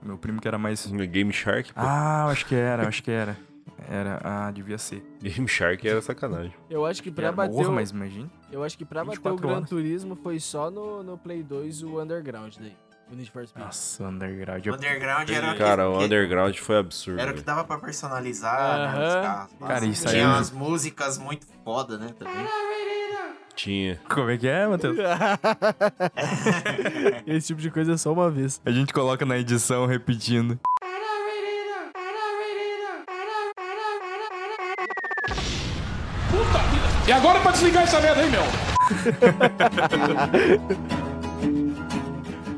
Meu primo que era mais. Game Shark, pô. Ah, acho que era, acho que era. Era, ah, devia ser. Game Shark era sacanagem. Eu acho que pra Era bater. morro, o- mas imagina. Eu acho que pra bater o 24 Gran. Turismo foi só no, no Play 2 o Underground daí. O Need for Speed. Nossa, Underground. O eu- Underground era Cara, o que- Underground foi absurdo. Era o que dava pra personalizar né, os Aham. carros. Cara, isso aí Tinha umas músicas muito foda, né? Também. Tinha. Como é que é, Matheus? (laughs) (laughs) Esse tipo de coisa é só uma vez. A gente coloca na edição repetindo. E agora pra desligar essa merda aí, meu? (laughs)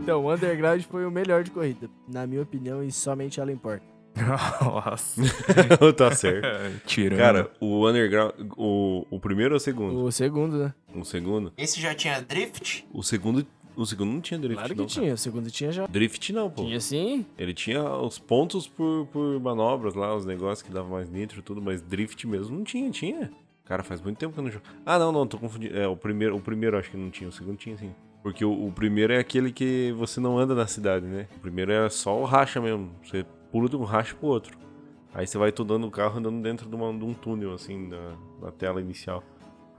Então, o Underground foi o melhor de corrida. Na minha opinião, e somente ela importa. (laughs) Nossa. (laughs) tá certo. Tirando. Cara, o Underground. O, o primeiro ou o segundo? O segundo, né? O segundo? Esse já tinha drift? O segundo. O segundo não tinha drift, Claro que não. cara. tinha. O segundo tinha já. Drift não, pô. Tinha sim. Ele tinha os pontos por, por manobras lá, os negócios que davam mais nitro e tudo, mas drift mesmo não tinha, tinha. Cara, faz muito tempo que eu não jogo. Ah, não, não, tô confundindo. É, o primeiro, o primeiro acho que não tinha, o segundo tinha sim. Porque o, o primeiro é aquele que você não anda na cidade, né? O primeiro é só o racha mesmo. Você pula de um racha pro outro. Aí você vai tudando o carro andando dentro de, uma- de um túnel, assim, na, na tela inicial.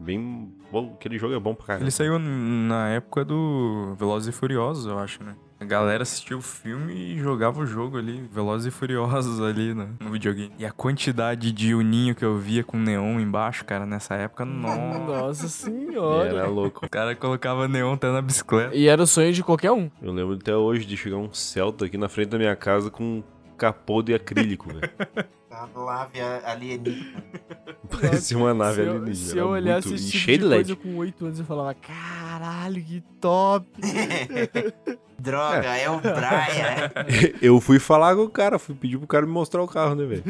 Bem bom. Aquele jogo é bom pra caramba. Ele saiu na época do Velozes e Furiosos, eu acho, né? A galera assistia o filme e jogava o jogo ali, Velozes e Furiosos (laughs) ali no, no videogame. E a quantidade de uninho que eu via com neon embaixo, cara, nessa época, nossa. Nossa senhora. Era louco. O cara colocava neon até na bicicleta. E era o sonho de qualquer um. Eu lembro até hoje de chegar um Celta aqui na frente da minha casa com um capô de acrílico, velho. (laughs) Tava lá via alienígena. (laughs) Parecia uma nave se eu, alienígena. se eu olhasse muito- esse tipo de coisa com 8 anos, eu falava, caralho, que top. (laughs) Droga, é o Brian. (laughs) Eu fui falar com o cara, fui pedir pro cara me mostrar o carro, né, velho?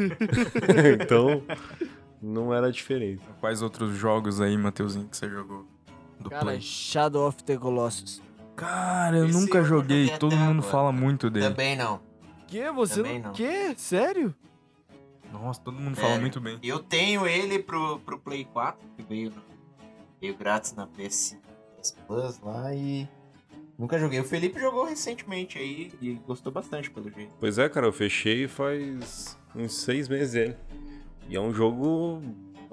então, não era diferente. Quais outros jogos aí, Mateuzinho, que você jogou? Do Cara, Play? Shadow of the Colossus. Cara, eu Esse nunca eu joguei, todo mundo agora. fala muito dele. Também não. Que? Você Também não... não. Que? Sério? Nossa, todo mundo fala É. muito bem. Eu tenho ele pro, pro Play 4, que veio, veio grátis na PS, Plus lá e. Nunca joguei. O Felipe jogou recentemente aí e gostou bastante, pelo jeito. Pois é, cara, eu fechei faz uns seis meses ele. E é um jogo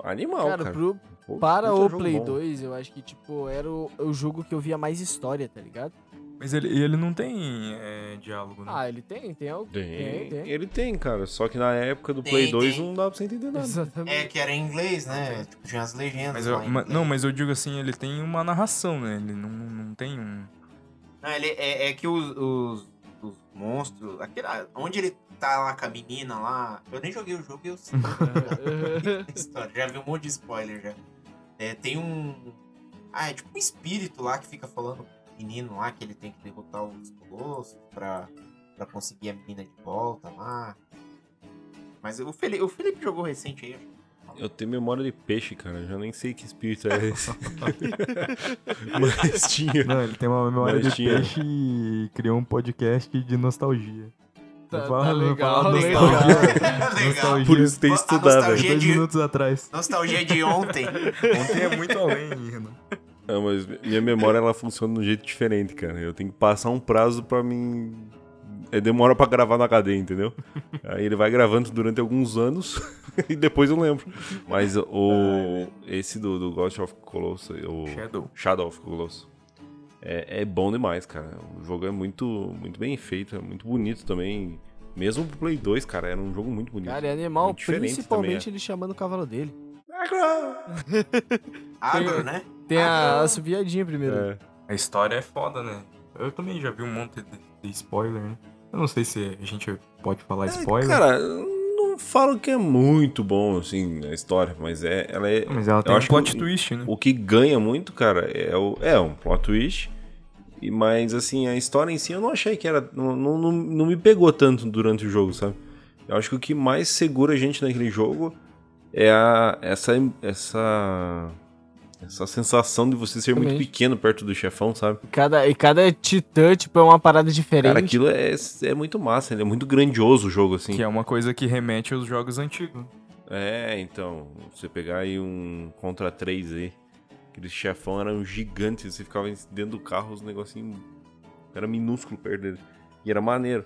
animal, cara, cara. pro- Pô, para puta o Play bom. 2, eu acho que, tipo, era o, o jogo que eu via mais história, tá ligado? Mas ele, ele não tem é, diálogo, né? Ah, ele tem, tem algo. Tem, Tem, tem. ele tem, cara. Só que na época do Tem, Play 2 tem. não dá pra você entender nada. Exatamente. É, que era em inglês, né? Tipo, tinha as legendas. Mas eu- ma- não, mas eu digo assim, ele tem uma narração, né? Ele não, não tem um. Não, ele, é, é que os, os, os monstros. Aquele, onde ele tá lá com a menina lá. Eu nem joguei o jogo e eu sei. (laughs) história. Já vi um monte de spoiler já. É, tem um. Ah, é tipo um espírito lá que fica falando menino lá que ele tem que derrotar os colossos pra, pra conseguir a menina de volta lá. Mas o Felipe, o Felipe jogou recente aí. Eu tenho memória de peixe, cara. Eu já nem sei que espírito é esse. (laughs) Mas tinha. Não, ele tem uma memória Mas de tinha. peixe e criou um podcast de nostalgia. Tá, tá legal, fala legal. nostalgia. Legal. (laughs) Por isso tem estudado. nostalgia Dois de- minutos atrás. Nostalgia de ontem. Ontem é muito além, Renan. Não, mas minha memória ela funciona de um jeito diferente, cara. Eu tenho que passar um prazo pra mim. É, demora pra gravar no HD, entendeu? (laughs) Aí ele vai gravando durante alguns anos (laughs) e depois eu lembro. Mas o. Esse do, do Ghost of Colossus, o Shadow. Shadow of Colossus, é, é bom demais, cara. O jogo é muito, muito bem feito, é muito bonito também. Mesmo pro Play 2, cara, era um jogo muito bonito. Cara, é animal, principalmente também, ele chamando o cavalo dele. Agro, (laughs) né? Tem a assoviadinha primeiro. É. A história é foda, né? Eu também já vi um monte de, de spoiler, né? Eu não sei se a gente pode falar spoiler. Cara, eu não falo que é muito bom, assim, a história, mas é, ela é, mas ela tem eu um plot o- twist, né? O que ganha muito, cara, é, o, é um plot twist. E, mas, assim, a história em si eu não achei que era. Não, não, não, não me pegou tanto durante o jogo, sabe? Eu acho que o que mais segura a gente naquele jogo é a, essa, essa, essa sensação de você ser muito Exatamente. pequeno perto do chefão, sabe? E cada, e cada titã, tipo, é uma parada diferente. Cara, aquilo é, é muito massa, ele é muito grandioso o jogo, assim. Que é uma coisa que remete aos jogos antigos. É, então, você pegar aí um Contra 3 aí, aqueles chefão eram gigantes, você ficava dentro do carro, os negocinhos era minúsculo perto dele. E era maneiro.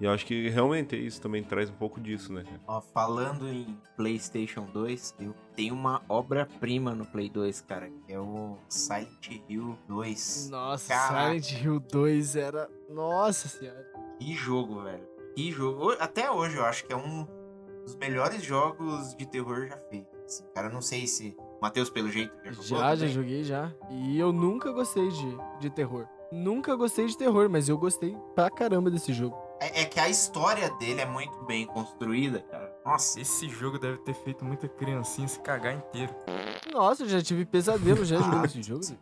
E eu acho que realmente isso também traz um pouco disso, né? Ó, falando em PlayStation 2, eu tenho uma obra-prima no Play 2, cara, que é o Silent Hill 2. Nossa, Caraca. Silent Hill 2 era. Nossa senhora. Que jogo, velho. Que jogo. Até hoje eu acho que é um dos melhores jogos de terror já feitos. assim. Cara, eu não sei se. Matheus, pelo jeito, já jogou. Já, já joguei já. E eu nunca gostei de, de terror. Nunca gostei de terror, mas eu gostei pra caramba desse jogo. É, é que a história dele é muito bem construída, cara. Nossa. Esse jogo deve ter feito muita criancinha se cagar inteiro. Nossa, eu já tive pesadelo já jogando esse jogo. (laughs)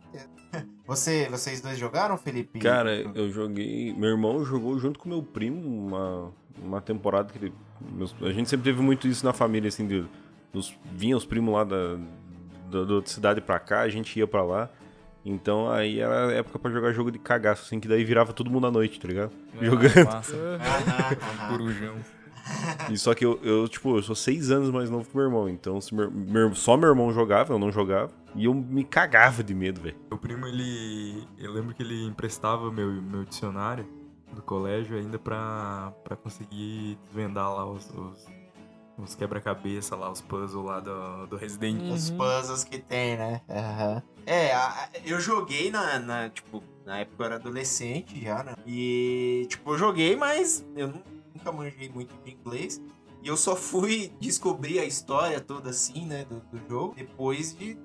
Você, vocês dois jogaram, Felipe? Cara, eu joguei. Meu irmão jogou junto com meu primo uma, uma temporada que ele. meus- a gente sempre teve muito isso na família, assim, de, os, vinha os primos lá da, da, da outra cidade pra cá, a gente ia pra lá. Então aí era época pra jogar jogo de cagaço, assim, que daí virava todo mundo à noite, tá ligado? Jogando. Massa. (laughs) Corujão. E só que eu, eu, tipo, eu sou seis anos mais novo que meu irmão. Então se meu, meu- só meu irmão jogava, eu não jogava. E eu me cagava de medo, velho. Meu primo, ele. Eu lembro que ele emprestava meu, meu dicionário do colégio ainda pra, pra conseguir desvendar lá os, os, os quebra-cabeça lá, os puzzles lá do, do Resident. Os Uhum. puzzles que tem, né? Aham. É, eu joguei na, na, tipo, na época eu era adolescente já, né? E, tipo, eu joguei, mas eu nu- nunca manjei muito de inglês. E eu só fui (laughs) descobrir a história toda assim, né, do, do jogo, depois de,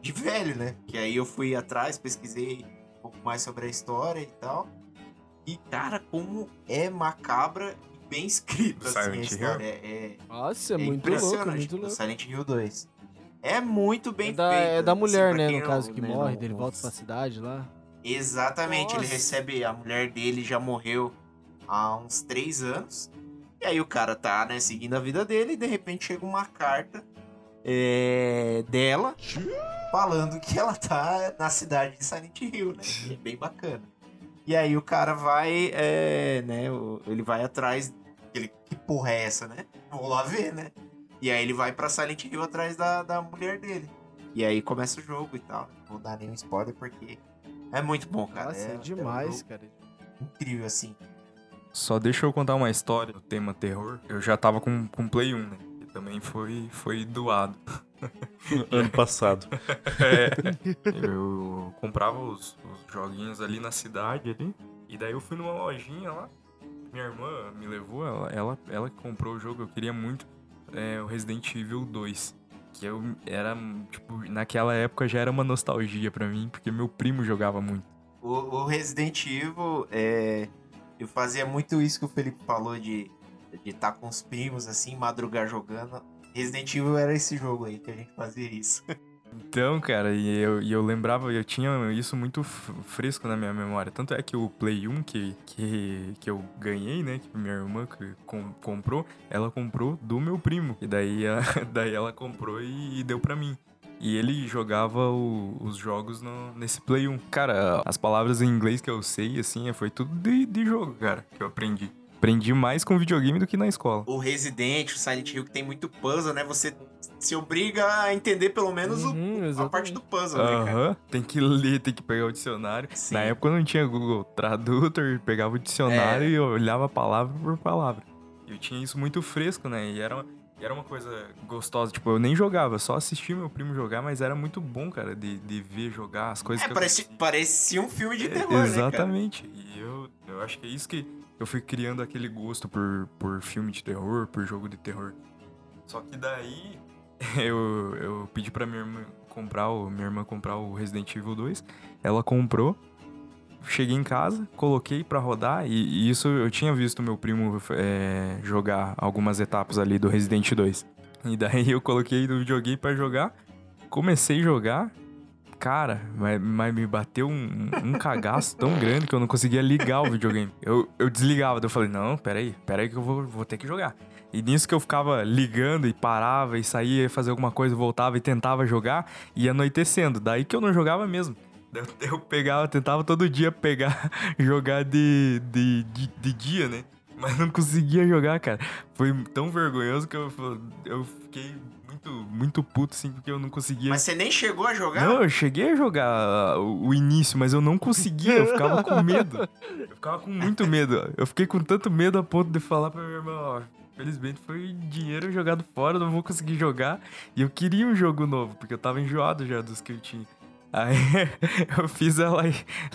de velho, né? Que aí eu fui atrás, pesquisei um pouco mais sobre a história e tal. E, cara, como é macabra e bem (laughs) escrita, assim, a Silent Hill? história. É, é, Nossa, é, é muito louco, impressionante, muito o louco. Silent Hill 2. É muito bem É da, feito. é da assim, mulher, pra né, no caso, que morre, não- dele volta pra cidade lá. Exatamente, ele Nossa. recebe. A mulher dele já morreu há uns três anos. E aí o cara tá, né, seguindo a vida dele e de repente chega uma carta é, dela falando que ela tá na cidade de Silent Hill, né? E é bem bacana. E aí o cara vai, é, né, ele vai atrás. Ele, que porra é essa, né? Vou lá ver, né? E aí ele vai pra Silent Hill atrás da, da mulher dele. E aí começa o jogo e tal. Não vou dar nenhum spoiler porque é muito bom, cara. Nossa, é, um demais, jogo cara. incrível, assim. Só deixa eu contar uma história do tema terror. Eu já tava com, com Play 1, né? Que também foi, foi doado. (laughs) Ano passado. (laughs) É, eu comprava os, os joguinhos ali na cidade ali. E daí eu fui numa lojinha lá. Minha irmã me levou, ela, ela, ela que comprou o jogo. Eu queria muito é, o Resident Evil 2. Que eu era, tipo, naquela época já era uma nostalgia pra mim, porque meu primo jogava muito. O, o Resident Evil, é, eu fazia muito isso que o Felipe falou de de estar com os primos, assim, madrugar jogando. Resident Evil era esse jogo aí que a gente fazia isso. (laughs) Então, cara, e eu, e eu lembrava, eu tinha isso muito fresco na minha memória. Tanto é que o Play 1 que, que, que eu ganhei, né? Que minha irmã com- comprou, ela comprou do meu primo. E daí, ela- (laughs) daí ela comprou e, deu pra mim. E ele jogava o- os jogos no- nesse Play 1. Cara, as palavras em inglês que eu sei, assim, foi tudo de, de jogo, cara, que eu aprendi. Aprendi mais com videogame do que na escola. O Resident, o Silent Hill, que tem muito puzzle, né? Você se obriga a entender pelo menos o- Uhum, a exatamente. parte do puzzle, né, cara? Aham, tem que ler, tem que pegar o dicionário. Sim. Na época não tinha Google Tradutor, pegava o dicionário É. e olhava palavra por palavra. Eu tinha isso muito fresco, né? E era uma, e era uma coisa gostosa. Tipo, eu nem jogava, só assistia meu primo jogar, mas era muito bom, cara, de, de ver jogar as coisas É, eu parecia um filme de É, terror, né, cara? Exatamente. E eu, eu acho que é isso que eu fui criando aquele gosto por, por filme de terror, por jogo de terror. Só que daí (laughs) eu, eu pedi pra minha irmã comprar o, minha irmã comprar o Resident Evil 2. Ela comprou. Cheguei em casa, coloquei pra rodar e, e isso eu tinha visto meu primo é, jogar algumas etapas ali do Resident 2. E daí eu coloquei no videogame pra jogar. Comecei a jogar. Cara, mas, mas me bateu um, um cagaço tão grande que eu não conseguia ligar o videogame. Eu, eu desligava, daí eu falei, não, peraí, peraí que eu vou, vou ter que jogar. E nisso que eu ficava ligando e parava e saía ia fazer alguma coisa, voltava e tentava jogar, ia anoitecendo. Daí que eu não jogava mesmo. Eu, eu pegava, tentava todo dia pegar, (laughs) jogar de, de, de, de dia, né? (laughs) Mas não conseguia jogar, cara. Foi tão vergonhoso que eu, eu fiquei muito, muito puto, assim, porque eu não conseguia. Mas você nem chegou a jogar? Não, eu cheguei a jogar o, o início, mas eu não conseguia, eu ficava com medo. Eu ficava com muito medo. Eu fiquei com tanto medo a ponto de falar pra minha irmã, ó, felizmente foi dinheiro jogado fora, não vou conseguir jogar. E eu queria um jogo novo, porque eu tava enjoado já dos que eu tinha. Aí (laughs) eu fiz ela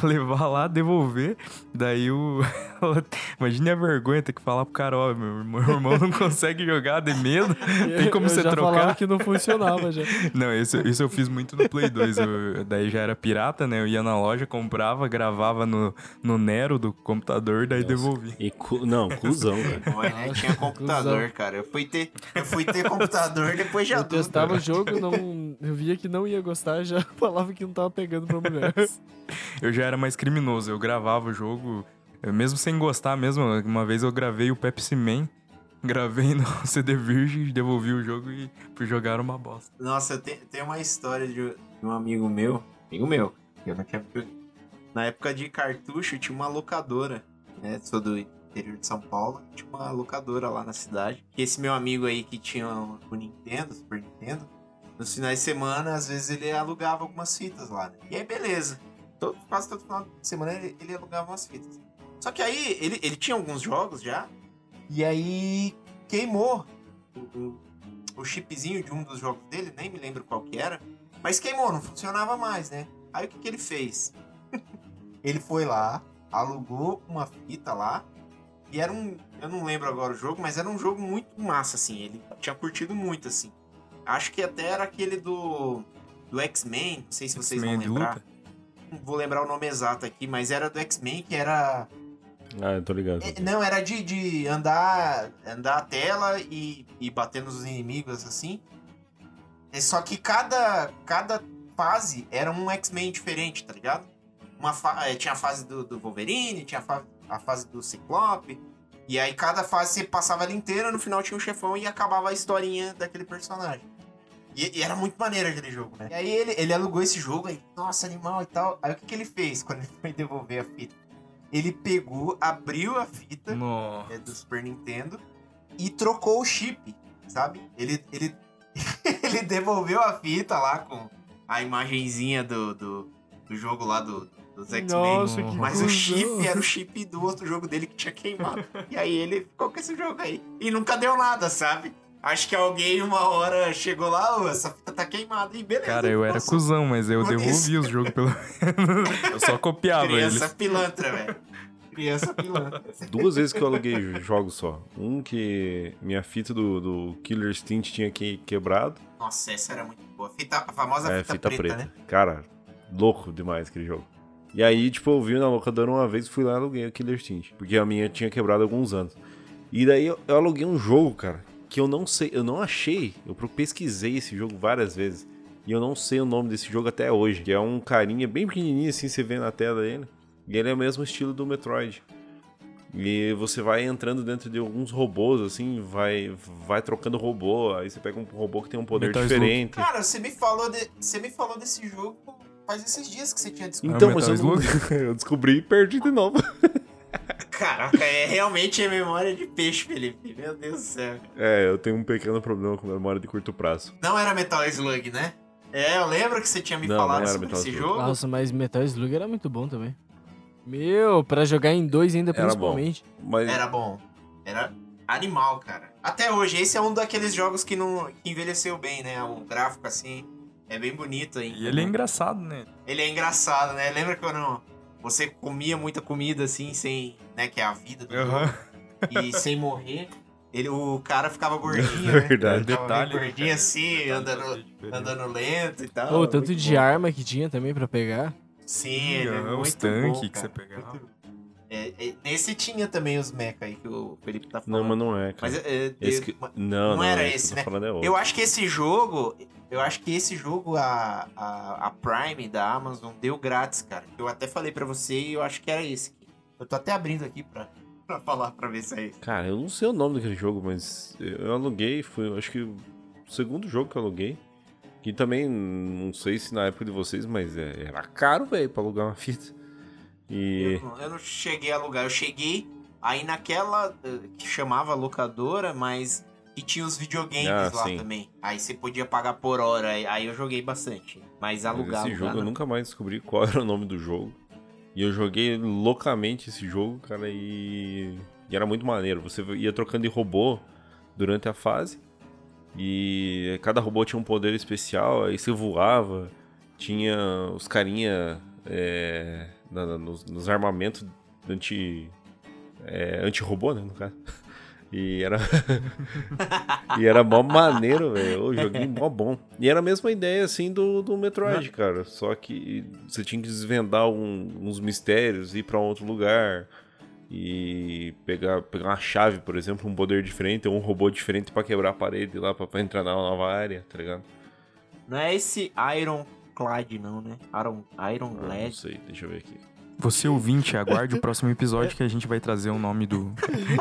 levar lá, devolver. Daí o. (laughs) Imagine a vergonha ter que falar pro cara, ó, meu, meu irmão não consegue jogar de medo. (laughs) Tem como eu você já trocar? que não funcionava já. Não, isso, isso eu fiz muito no Play 2. Eu- daí já era pirata, né? Eu ia na loja, comprava, gravava no, no Nero do computador, daí devolvia. E cu... Não, cuzão, velho. Foi, né? Tinha computador, Cusão. cara. Eu fui ter, eu fui ter computador depois de Eu adulto. testava o jogo, não, eu via que não ia gostar, já falava que não tava pegando pra mulher. (laughs) Eu já era mais criminoso, eu gravava o jogo, eu mesmo sem gostar mesmo. Uma vez eu gravei o Pepsi Man, gravei no (laughs) CD virgem, devolvi o jogo e fui jogar uma bosta. Nossa, tem, tem uma história de, um amigo meu. Amigo meu, que eu não videogame. Na época de cartucho, tinha uma locadora, né? Sou do interior de São Paulo. Tinha uma locadora lá na cidade. E esse meu amigo aí que tinha o o Nintendo, Super Nintendo, nos finais de semana, às vezes ele alugava algumas fitas lá, né? E aí, beleza. Todo, quase todo final de semana ele, ele alugava umas fitas. Só que aí, ele, ele tinha alguns jogos já. E aí, queimou o, chipzinho de um dos jogos dele, nem me lembro qual que era. Mas queimou, não funcionava mais, né? Aí o que, que ele fez? (laughs) ele foi lá, alugou uma fita lá. E era um. Eu não lembro agora o jogo, mas era um jogo muito massa, assim. Ele tinha curtido muito, assim. Acho que até era aquele do. Do X-Men, não sei se vocês vão lembrar. luta? Não vou lembrar o nome exato aqui, mas era do X-Men que era. Ah, eu tô ligado. É, Não, era de, de andar, andar a tela e, e bater nos inimigos assim. É só que cada, cada fase era um X-Men diferente, tá ligado? Uma fa- é, tinha a fase do, do Wolverine, tinha a, fa- a fase do Ciclope. E aí cada fase você passava ela inteira, no final tinha um chefão e acabava a historinha daquele personagem. E, e era muito maneiro aquele jogo, né? E aí ele, ele alugou esse jogo aí, nossa, animal e tal. Aí o que, que ele fez quando ele foi devolver a fita? Ele pegou, abriu a fita Nossa. é, do Super Nintendo e trocou o chip, sabe? Ele, ele, (laughs) ele devolveu a fita lá com a imagenzinha do, do, do jogo lá do, dos X-Men. Nossa, que Mas o chip era o chip do outro jogo dele que tinha queimado. e aí ele ficou com esse jogo aí. E nunca deu nada, sabe? Acho que alguém uma hora chegou lá, "Ô, essa fita tá queimada e beleza. Cara, eu era passou. cuzão, mas eu Por devolvi os jogos pelo menos. (laughs) Eu só copiava Criança eles. pilantra, velho. Criança pilantra. Duas vezes que eu aluguei jogos só. Um que minha fita do, do Killer Instinct tinha que, quebrado. Nossa, essa era muito boa. Fita, a famosa é, fita, fita preta, preta. né? Cara, louco demais aquele jogo. E aí, tipo, eu vi na locadora uma vez e fui lá e aluguei o Killer Instinct. Porque a minha tinha quebrado há alguns anos. E daí eu, eu aluguei um jogo, cara, que eu não sei, eu não achei. Eu pesquisei esse jogo várias vezes. E eu não sei o nome desse jogo até hoje. Que é um carinha bem pequenininho assim, você vê na tela dele. E ele é o mesmo estilo do Metroid. E você vai entrando dentro de alguns robôs, assim, vai, vai trocando robô. Aí você pega um robô que tem um poder Metal Slug. diferente. Cara, você me falou de, você me falou desse jogo faz esses dias que você tinha descoberto. Então, É o mas eu, não- (laughs) eu descobri e perdi de novo. (laughs) Caraca, é realmente a memória de peixe, Felipe. Meu Deus do céu. É, eu tenho um pequeno problema com memória de curto prazo. Não era Metal Slug, né? É, eu lembro que você tinha me Não, falado não sobre Metal esse Slug. jogo. Nossa, mas Metal Slug era muito bom também. Meu, pra jogar em dois ainda Era principalmente. Mas Era bom. Era animal, cara. Até hoje, esse é um daqueles jogos que não que envelheceu bem, né? O gráfico, assim, é bem bonito ainda. E ele é engraçado, né? Ele é engraçado, né? Lembra quando você comia muita comida assim, sem. né? Que é a vida do Aham. jogo, e sem morrer? Ele, o cara ficava (laughs) gordinho, né? Verdade. Detalhe, né, gordinho cara? assim, Detalhe andando, fazia diferença. andando lento e tal. Ô, tanto de bom. arma que tinha também pra pegar. Sim, ele é Aham, muito os tanques bom, que você pegava. Muito- É, é, nesse tinha também os mecha aí que o Felipe tá falando. Não, mas não é, cara. Mas é, Esse que- Não, não não, era esse né? é eu acho que esse jogo, eu acho que esse jogo a, a, a Prime da Amazon deu grátis, cara. Eu até falei pra você e eu acho que era esse. Eu tô até abrindo aqui pra, (laughs) pra falar pra ver se é esse. Cara, eu não sei o nome daquele jogo, mas eu aluguei, foi, acho que o segundo jogo que eu aluguei. Que também, não sei se na época de vocês, mas é- era caro, velho, pra alugar uma fita. E. Eu, não, eu não cheguei a alugar, eu cheguei Aí naquela eh, que chamava locadora, mas que tinha os videogames Ah, lá sim. também. Aí você podia pagar por hora. aí- eu joguei bastante. Mas alugava. Esse jogo eu nunca mais descobri qual (laughs) era o nome do jogo. E eu joguei loucamente esse jogo, cara, e, e era muito maneiro. Você ia trocando de robô durante a fase. E cada robô tinha um poder especial, aí você voava, tinha os carinha é, na- na- nos, nos armamentos anti. É, anti-robô, né, no caso. E era. (laughs) e era mó maneiro, velho. O joguinho mó bom. E era a mesma ideia, assim, do, do Metroid, cara. Só que você tinha que desvendar um- uns mistérios, ir pra outro lugar. E pegar, pegar uma chave, por exemplo, um poder diferente, ou um robô diferente pra quebrar a parede lá, pra, pra entrar na nova área, tá ligado? Não é esse Ironclad, não, né? Iron, Ah, não sei, deixa eu ver aqui. Você ouvinte, aguarde o próximo episódio que a gente vai trazer o nome do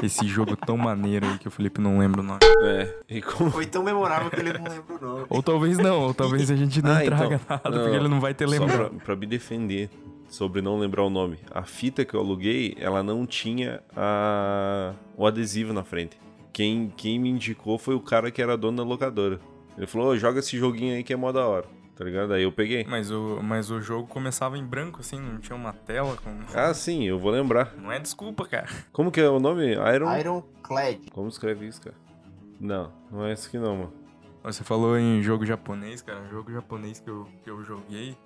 esse jogo tão maneiro aí que o Felipe não lembra o nome. É, e como. Foi tão memorável que ele não lembra o nome. Ou talvez não, ou talvez a gente não Ah, então, traga nada, não, porque ele não vai ter Só lembrado. pra, pra me defender sobre não lembrar o nome. A fita que eu aluguei, ela não tinha a... o adesivo na frente. Quem, quem me indicou foi o cara que era dono da locadora. Ele falou, "Ô, joga esse joguinho aí que é mó da hora. Tá ligado? Aí eu peguei. Mas o, mas o jogo começava em branco, assim, não tinha uma tela com. Ah, sim, eu vou lembrar. Não é desculpa, cara. Como que é o nome? Iron? Ironclad. Como escreve isso, cara? Não, não é esse aqui não, mano. Você falou em jogo japonês, cara. Um jogo japonês que eu, que eu joguei,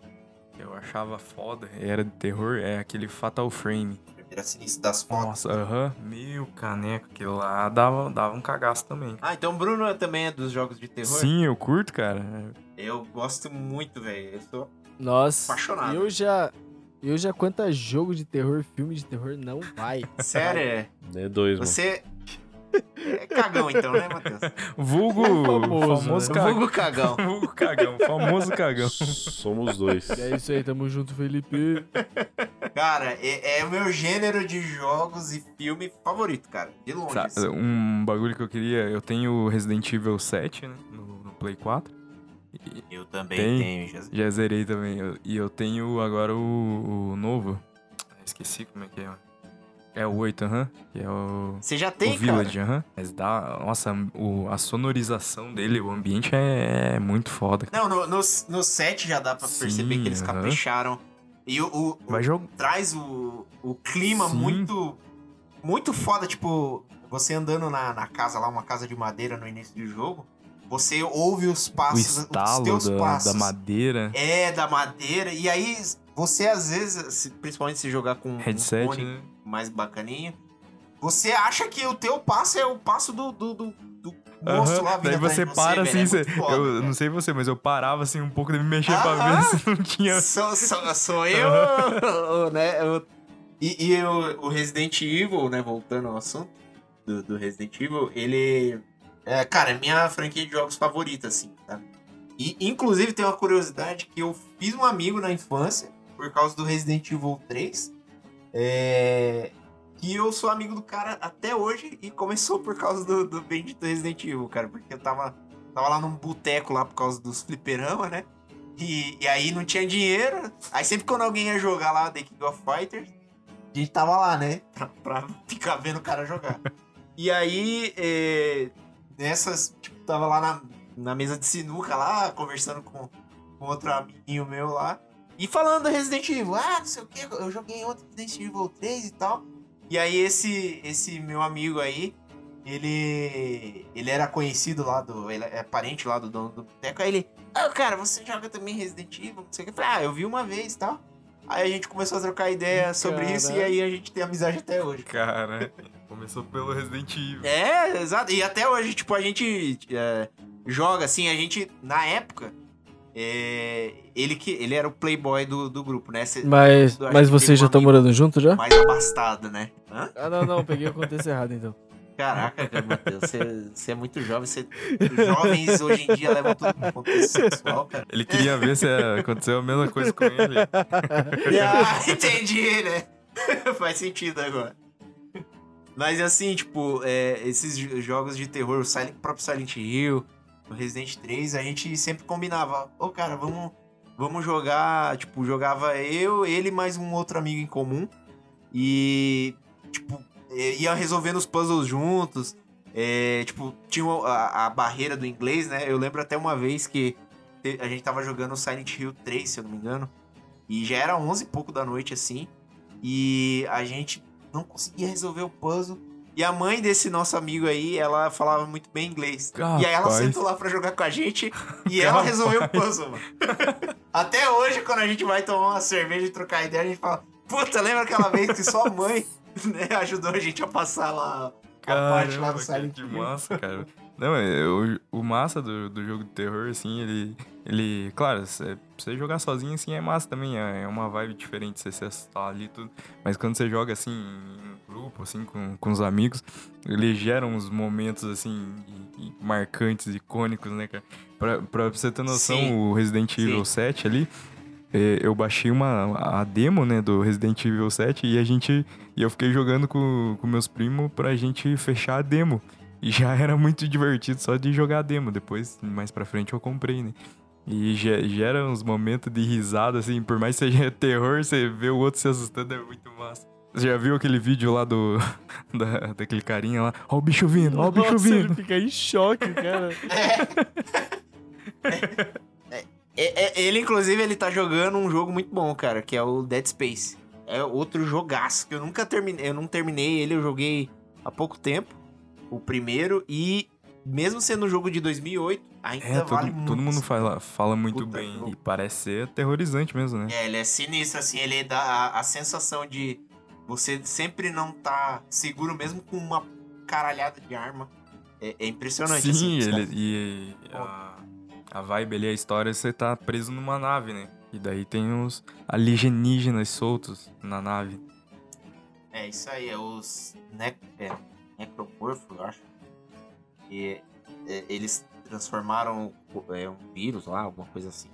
que eu achava foda, era de terror, é aquele Fatal Frame. Primeira sinistro das fotos. Nossa, aham. Meu caneco, aquilo lá dava, dava um cagaço também. Ah, então o Bruno também é dos jogos de terror? Sim, eu curto, cara. Eu gosto muito, velho. Eu sou Nossa, Apaixonado. eu já. Eu já quanto a jogo de terror, filme de terror, não vai. (laughs) sério. é. É dois, mano. Você é cagão então, né, Matheus? Vulgo Famoso, famoso, né? cagão. Vulgo cagão. (laughs) Vulgo cagão, famoso cagão. Somos dois. E é isso aí, tamo junto, Felipe. Cara, é, é o meu gênero de jogos e filme favorito, cara. De longe. Sa- assim. Um bagulho que eu queria, eu tenho Resident Evil 7, né, no, no Play 4. E Eu também Tem? tenho, já. já zerei também. Eu- E eu tenho agora o, o novo. Esqueci como é que é. É o 8, aham. Que é o. Você já o tem, cara? Village, aham. Mas dá. Nossa, o, a sonorização dele, o ambiente é, é muito foda. Não, no, no, no set já dá pra Sim, perceber que eles capricharam. E o, o- o- traz o, o clima Sim. muito muito foda, tipo, você andando na, na casa lá, uma casa de madeira no início do jogo, você ouve os O passos, os estalo teus da, passos. da madeira. É, da madeira. E aí, você às vezes, principalmente se jogar com um Headset, fone né? Mais bacaninho, você acha que o teu passo é o passo do, do, do, do moço Aham, lá Daí você para velho. assim, É você- muito foda, eu cara. não sei você, mas eu parava assim um pouco de me mexer pra Aham. ver (laughs) se não tinha. Sou, sou, sou (laughs) eu, (laughs) né? eu- e e o, o Resident Evil, né? Voltando ao assunto do, do Resident Evil, ele. É, cara, é minha franquia de jogos favorita, assim, sabe? E, inclusive, tem uma curiosidade que eu fiz um amigo na infância, por causa do Resident Evil 3. É. Que eu sou amigo do cara até hoje e começou por causa do, do bendito Resident Evil, cara. Porque eu tava, tava lá num boteco lá por causa dos fliperama, né? E, e aí não tinha dinheiro. Aí sempre quando alguém ia jogar lá The King of Fighters, a gente tava lá, né? Pra, pra ficar vendo o cara jogar. (laughs) E aí, é, nessas, tipo, tava lá na, na mesa de sinuca lá, conversando com, com outro amiguinho meu lá. E falando do Resident Evil, ah, não sei o que, eu joguei ontem Resident Evil 3 e tal. E aí esse, esse meu amigo aí, ele ele era conhecido lá do, ele é parente lá do dono do boteco, aí ele, ah, cara, você joga também Resident Evil, não sei o que. Eu falei, ah, eu vi uma vez e tal. Aí a gente começou a trocar ideia sobre isso e aí a gente tem amizade até hoje. Cara, (laughs) começou pelo Resident Evil. É, exato. E até hoje, tipo, a gente é, joga assim, a gente, na época, é, ele que ele era o playboy do, do grupo, né? Cê- Mas, acho mas vocês já estão morando junto já? Mais abastado, né? Hã? Ah, não, não, peguei o contexto errado então. Caraca, cara, Matheus, você, você é muito jovem. Você, os jovens hoje em dia levam tudo no contexto sexual, cara. Ele queria ver se aconteceu a mesma coisa com ele. (laughs) Ah, entendi, né? (laughs) Faz sentido agora. Mas assim, tipo, é, esses jo- jogos de terror, o Silent, próprio Silent Hill, o Resident 3, a gente sempre combinava. Ô, cara, vamos, vamos jogar. Tipo, jogava eu, ele mais um outro amigo em comum. E, tipo, ia resolvendo os puzzles juntos. É, tipo, tinha a, a barreira do inglês, né? Eu lembro até uma vez que a gente tava jogando Silent Hill 3, se eu não me engano. E já era 11 e pouco da noite, assim. E a gente não conseguia resolver o puzzle. E a mãe desse nosso amigo aí, ela falava muito bem inglês. E aí ela Rapaz. sentou lá pra jogar com a gente e ela resolveu o puzzle, mano. (laughs) Até hoje, quando a gente vai tomar uma cerveja e trocar ideia, a gente fala: Puta, lembra aquela vez que sua mãe (laughs) né, ajudou a gente a passar lá a parte lá do Silent Hill? massa, cara. Não, é, o, o massa do, do jogo de terror, assim, ele. Ele. Claro, cê- você jogar sozinho, assim, é massa também. É, é uma vibe diferente você se assustar ali e tudo. Mas quando você joga, assim, grupo, assim, com, com os amigos, ele gera uns momentos, assim, i- i- marcantes, icônicos, né, cara? Pra, pra você ter noção, Sim. o Resident Evil Sim. 7 ali. é, Eu baixei uma a demo, né, do Resident Evil 7 e a gente e eu fiquei jogando com, com meus primos pra gente fechar a demo. E já (laughs) era muito divertido só de jogar a demo. Depois, mais pra frente, eu comprei, né? E ge- gera uns momentos de risada, assim, por mais que seja (laughs) terror, você vê o outro se assustando, é muito massa. Você já viu aquele vídeo lá do. (laughs) da- daquele carinha lá? Ó o bicho vindo, ó o bicho Nossa, ele vindo. fica em choque, cara. É, é, ele, inclusive, ele tá jogando um jogo muito bom, cara, que é o Dead Space. É outro jogaço que eu nunca terminei. Eu não terminei ele, eu joguei há pouco tempo. O primeiro. E mesmo sendo um jogo de 2008, ainda É, todo, vale muito. todo mundo fala, fala muito Puta bem. jogo. E parece ser aterrorizante mesmo, né? É, ele é sinistro, assim, ele dá a, a sensação de você sempre não tá seguro, mesmo com uma caralhada de arma. É, é impressionante, Sim, assim. ele, e a, a vibe ali, a história, você tá preso numa nave, né? E daí tem os alienígenas soltos na nave. É, isso aí, é os ne é, eu acho. E é, eles transformaram é, um vírus lá, alguma coisa assim.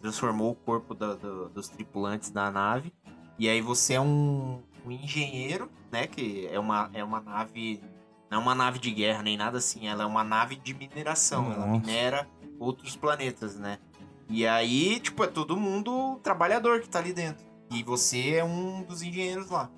Transformou o corpo da- do- dos tripulantes da nave. E aí você é um, um engenheiro, né? Que é uma, é uma nave. Não é uma nave de guerra nem nada assim. Ela é uma nave de mineração. Ela Nossa. minera outros planetas, né? E aí, tipo, é todo mundo trabalhador que tá ali dentro. E você é um dos engenheiros lá.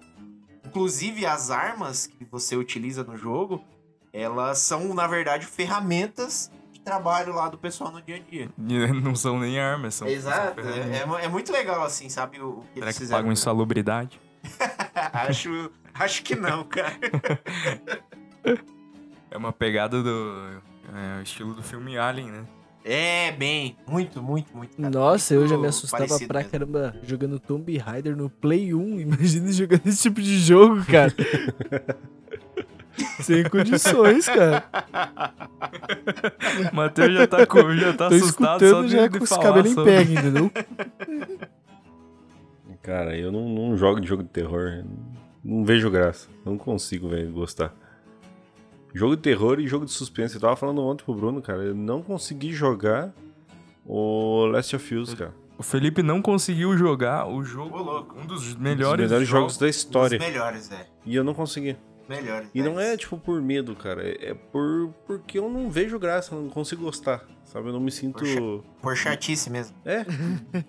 Inclusive, as armas que você utiliza no jogo, elas são, na verdade, ferramentas de trabalho lá do pessoal no dia a dia. E não são nem armas, são. Exato. são. É, é é muito legal, assim, sabe? O, o que Será eles que pagam insalubridade? (laughs) acho, acho que não, cara. É uma pegada do. É, estilo do filme Alien, né? É, bem. Muito, muito, muito. cara. Nossa, eu já me Muito assustava pra mesmo. caramba jogando Tomb Raider no Play 1. (laughs) Imagina jogando esse tipo de jogo, cara. (laughs) Sem condições, cara. O Matheus já tá, com, já tá Tô assustado só escutando de, já de com os cabelos em pé, entendeu? Cara, eu não, não jogo de jogo de terror. Não vejo graça. Não consigo, velho, gostar. Jogo de terror e jogo de suspense. Eu tava falando ontem pro Bruno, cara. Eu não consegui jogar o Last of Us, cara. O Felipe não conseguiu jogar o jogo, Ô, louco. um dos Um dos melhores, melhores jogos da história. melhores, é. E eu não consegui. Melhores. E não é tipo por medo, cara. É é por porque eu não vejo graça, eu não consigo gostar. Sabe? Eu não me sinto. Por chatice mesmo. É,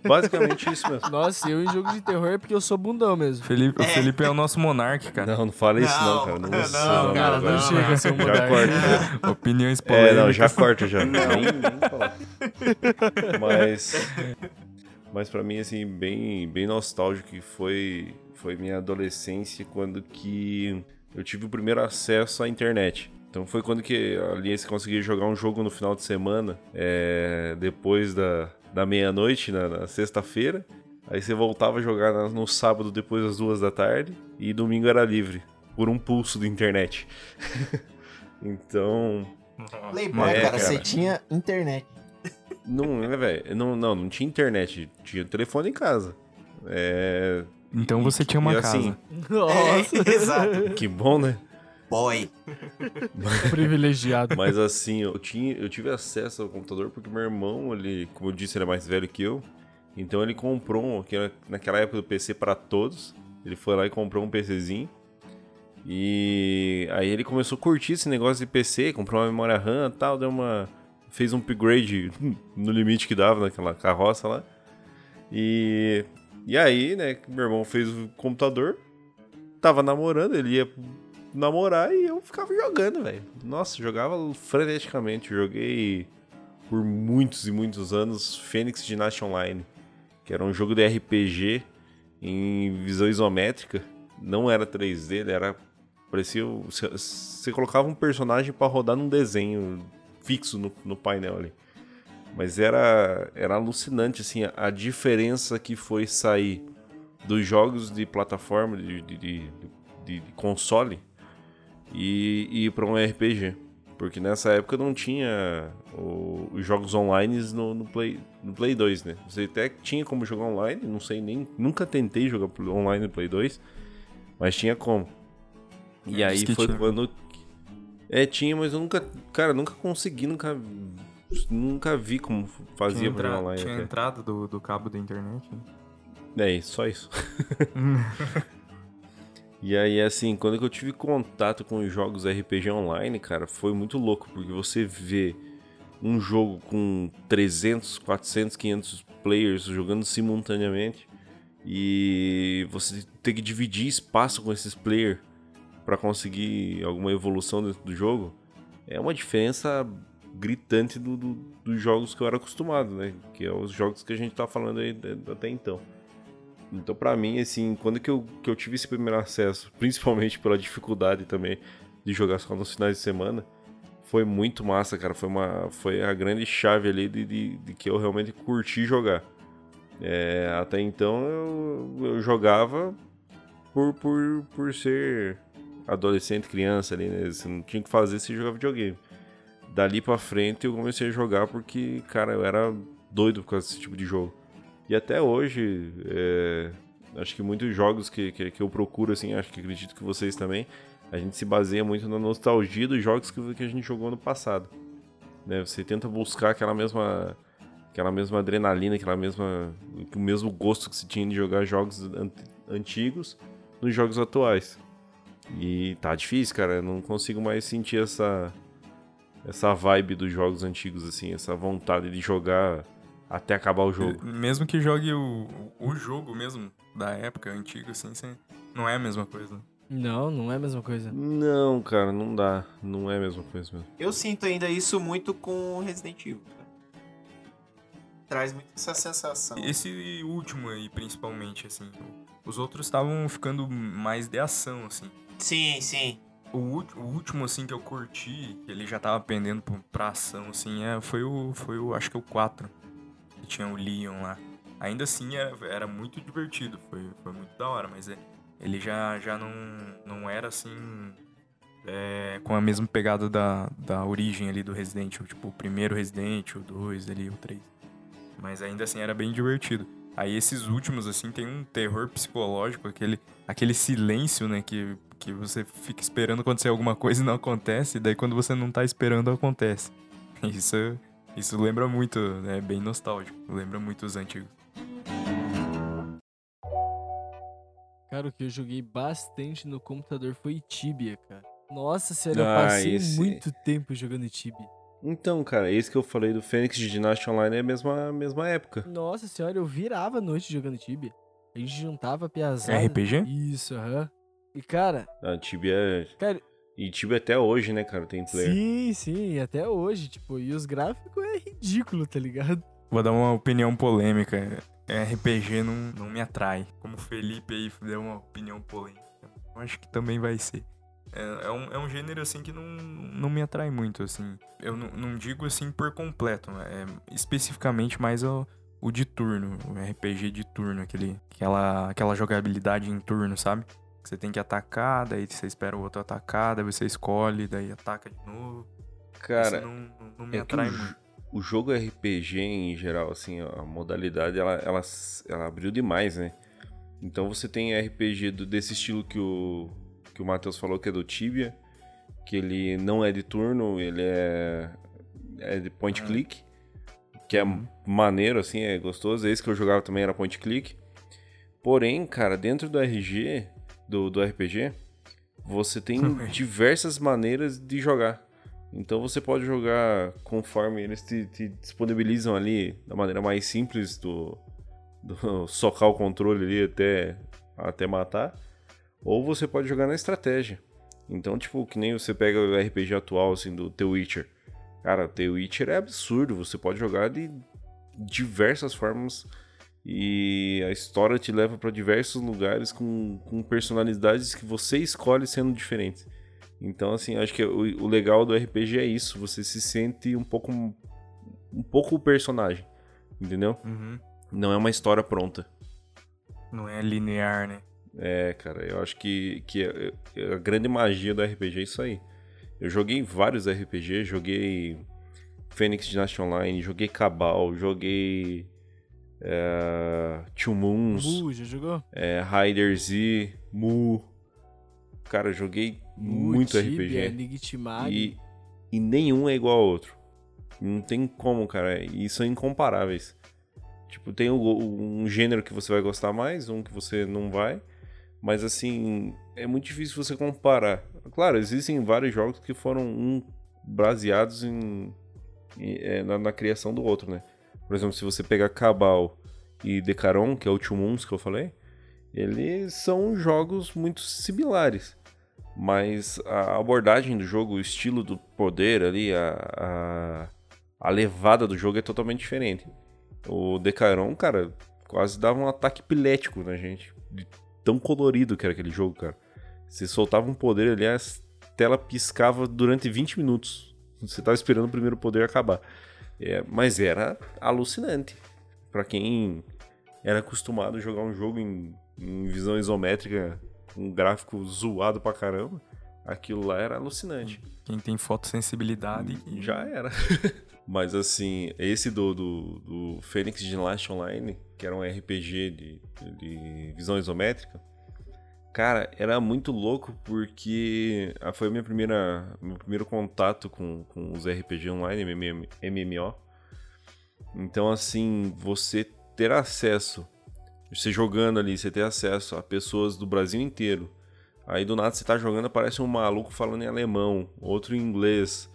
basicamente isso mesmo. (laughs) Nossa, eu em jogo de terror é porque eu sou bundão mesmo. Felipe, O Felipe é o nosso monarca, cara. Não, não fala isso não, Não, cara. Não, não, não, cara, não, não chega a ser um Já monarca. corta. já. (laughs) Opiniões É, polêmicas. não, já corta já. (laughs) Nem, nem falar. Mas. Mas pra mim, assim, bem, bem nostálgico que foi, foi minha adolescência quando que eu tive o primeiro acesso à internet. Então foi quando que ali você conseguia jogar um jogo no final de semana, é, depois da, da meia-noite, na, na sexta-feira. Aí você voltava a jogar na- no sábado depois das duas da tarde e domingo era livre, por um pulso de internet. (laughs) então, Playboy, É, cara, cara. você tinha internet. Não, é, velho. Não, não, não tinha internet. Tinha telefone em casa. É. Então e- você tinha uma e casa. assim, Nossa, É, exato. que bom, né? Boy. (laughs) privilegiado. Mas assim, eu, tinha, eu tive acesso ao computador porque meu irmão, ele, como eu disse, ele é mais velho que eu. Então ele comprou, um, que naquela época do PC para todos. Ele foi lá e comprou um PCzinho. E aí ele começou a curtir esse negócio de PC, comprou uma memória RAM e tal, deu uma. fez um upgrade (laughs) no limite que dava naquela carroça lá. E. E aí, né, meu irmão fez o computador, tava namorando, ele ia namorar e eu ficava jogando, velho. Nossa, jogava freneticamente. Joguei por muitos e muitos anos Phoenix Dynasty Online, que era um jogo de RPG em visão isométrica. Não era 3D, ele era. Parecia. Você, colocava um personagem para rodar num desenho fixo no, no painel ali. Mas era, era alucinante, assim, a diferença que foi sair dos jogos de plataforma, de, de, de, de console, e, e ir para um RPG. Porque nessa época não tinha o, os jogos online no, no, Play, no Play 2, né? Você até tinha como jogar online, não sei nem. Nunca tentei jogar online no Play 2, mas tinha como. E É, aí foi quando. É, tinha, mas eu nunca. Cara, nunca consegui, nunca. Nunca vi como fazia Tinha, pra jogar online. tinha até. entrada do, do cabo da internet. né? É isso, só isso. (laughs) e aí, assim, quando eu tive contato com os jogos RPG online, cara, foi muito louco, porque você vê um jogo com 300, 400, 500 players jogando simultaneamente e você ter que dividir espaço com esses players para conseguir alguma evolução dentro do jogo, é uma diferença gritante do, do- dos jogos que eu era acostumado, né? Que é os jogos que a gente tá falando aí até então. Então, pra mim, assim, quando que eu, que eu tive esse primeiro acesso, (laughs) principalmente pela dificuldade também de jogar só nos finais de semana, foi muito massa, cara. Foi, uma, foi a grande chave ali de, de, de que eu realmente curti jogar. É, até então eu, eu jogava por, por, por ser adolescente, criança ali, né? Você não tinha que fazer se jogar videogame. Dali pra frente eu comecei a jogar porque, cara, eu era doido por causa desse tipo de jogo. E até hoje, é, acho que muitos jogos que, que, que eu procuro, assim, acho que acredito que vocês também, a gente se baseia muito na nostalgia dos jogos que, que a gente jogou no passado. Né? Você tenta buscar aquela mesma, aquela mesma adrenalina, aquela mesma, o mesmo gosto que se tinha de jogar jogos an- antigos nos jogos atuais. E tá difícil, cara. Eu não consigo mais sentir essa essa vibe dos jogos antigos, assim, essa vontade de jogar até acabar o jogo. Mesmo que jogue o, o jogo mesmo da época antiga, assim, não é a mesma coisa. Não, não é a mesma coisa. Não, cara, não dá. Não é a mesma coisa mesmo. Eu sinto ainda isso muito com Resident Evil. cara. Traz muito essa sensação. Esse último aí, principalmente, assim. Os outros estavam ficando mais de ação, assim. Sim, sim. O, o último, assim, que eu curti, que ele já tava pendendo pra, pra ação, assim, é, foi o. Foi o. Acho que o 4. Que tinha o Leon lá. Ainda assim era, era muito divertido. Foi, foi muito da hora, mas é, ele já, já não, não era assim. é, com a mesma pegada da, da origem ali do Resident Evil. Tipo, o primeiro Resident, o 2 ali, o 3. Mas ainda assim era bem divertido. Aí esses últimos, assim, tem um terror psicológico, aquele, aquele silêncio, né? Que, que você fica esperando acontecer alguma coisa e não acontece, e daí quando você não tá esperando, acontece. (laughs) Isso, isso lembra muito, é bem nostálgico. Lembra muito os antigos. Cara, o que eu joguei bastante no computador foi Tibia, cara. Nossa senhora, eu Ah, passei esse- muito tempo jogando Tibia. Então, cara, esse que eu falei do Fênix de Dynasty Online é a mesma, mesma época. Nossa senhora, eu virava a noite jogando Tibia. A gente juntava a piazada. RPG? Isso, aham. E cara, A Tibia é... cara, E Tibia até hoje, né, cara, tem player. sim, sim, até hoje, tipo, e os gráficos é ridículo, tá ligado? Vou dar uma opinião polêmica. É, RPG não, não me atrai. Como o Felipe aí deu uma opinião polêmica. Eu acho que também vai ser. É, é um, é um gênero assim que não, não me atrai muito, assim. Eu não, não digo assim por completo, é especificamente mais o, o de turno, o RPG de turno, aquele, aquela, aquela jogabilidade em turno, sabe? Você tem que atacar, daí você espera o outro atacar, daí você escolhe, daí ataca de novo. Cara, Isso não, não, me é atrai o, muito. o jogo RPG em geral, assim, a modalidade, ela, ela, ela abriu demais, né? Então você tem RPG do- desse estilo que o, que o Matheus falou, que é do Tibia, que ele não é de turno, ele é, é de point Ah. click, que é maneiro, assim, é gostoso. Esse que eu jogava também era point click. Porém, cara, dentro do RG, do, do RPG, você tem (laughs) diversas maneiras de jogar. Então você pode jogar conforme eles te, te disponibilizam ali da maneira mais simples do, do (laughs) socar o controle ali até, até matar. Ou você pode jogar na estratégia. Então, tipo, que nem você pega o RPG atual, assim, do The Witcher. Cara, The Witcher é absurdo. Você pode jogar de diversas formas e a história te leva para diversos lugares com, com personalidades que você escolhe sendo diferentes. Então, assim, acho que o, o legal do RPG é isso. Você se sente um pouco um pouco o personagem, entendeu? Uhum. Não é uma história pronta. Não é linear, né? É, cara, eu acho que, que a, a grande magia do RPG é isso aí. Eu joguei vários RPG, joguei Phoenix Dynasty Online, joguei Cabal, joguei é, Two Moons, Mu, já jogou? é, Rider Z, Mu. Cara, joguei Mu, muito Tibia, RPG. Enigmag. E, e nenhum é igual ao outro. Não tem como, cara. E são incomparáveis. Tipo, tem o- um gênero que você vai gostar mais, um que você não vai. Mas assim, é muito difícil você comparar. Claro, existem vários jogos que foram um, baseados em, em- é, na, na criação do outro, né? Por exemplo, se você pegar Cabal e Decaron, que é o Two Moons que eu falei, eles são jogos muito similares. Mas a abordagem do jogo, o estilo do poder ali, a, a, a levada do jogo é totalmente diferente. O Decaron, cara, quase dava um ataque epilético na gente. De tão colorido que era aquele jogo, cara. Você soltava um poder ali, a tela piscava durante 20 minutos. Você tava esperando o primeiro poder acabar. É, mas era alucinante. Pra quem era acostumado a jogar um jogo em, em visão isométrica, um gráfico zoado pra caramba, aquilo lá era alucinante. Quem tem fotossensibilidade. Já era. (laughs) Mas assim, esse do, do, do Phoenix Dynasty Online, que era um RPG de, de visão isométrica, cara, era muito louco porque ah, foi minha primeira, meu primeiro contato com, com os RPG online, MM MMO. Então, assim, você ter acesso, você jogando ali, você ter acesso a pessoas do Brasil inteiro. Aí do nada você tá jogando, aparece um maluco falando em alemão, outro em inglês.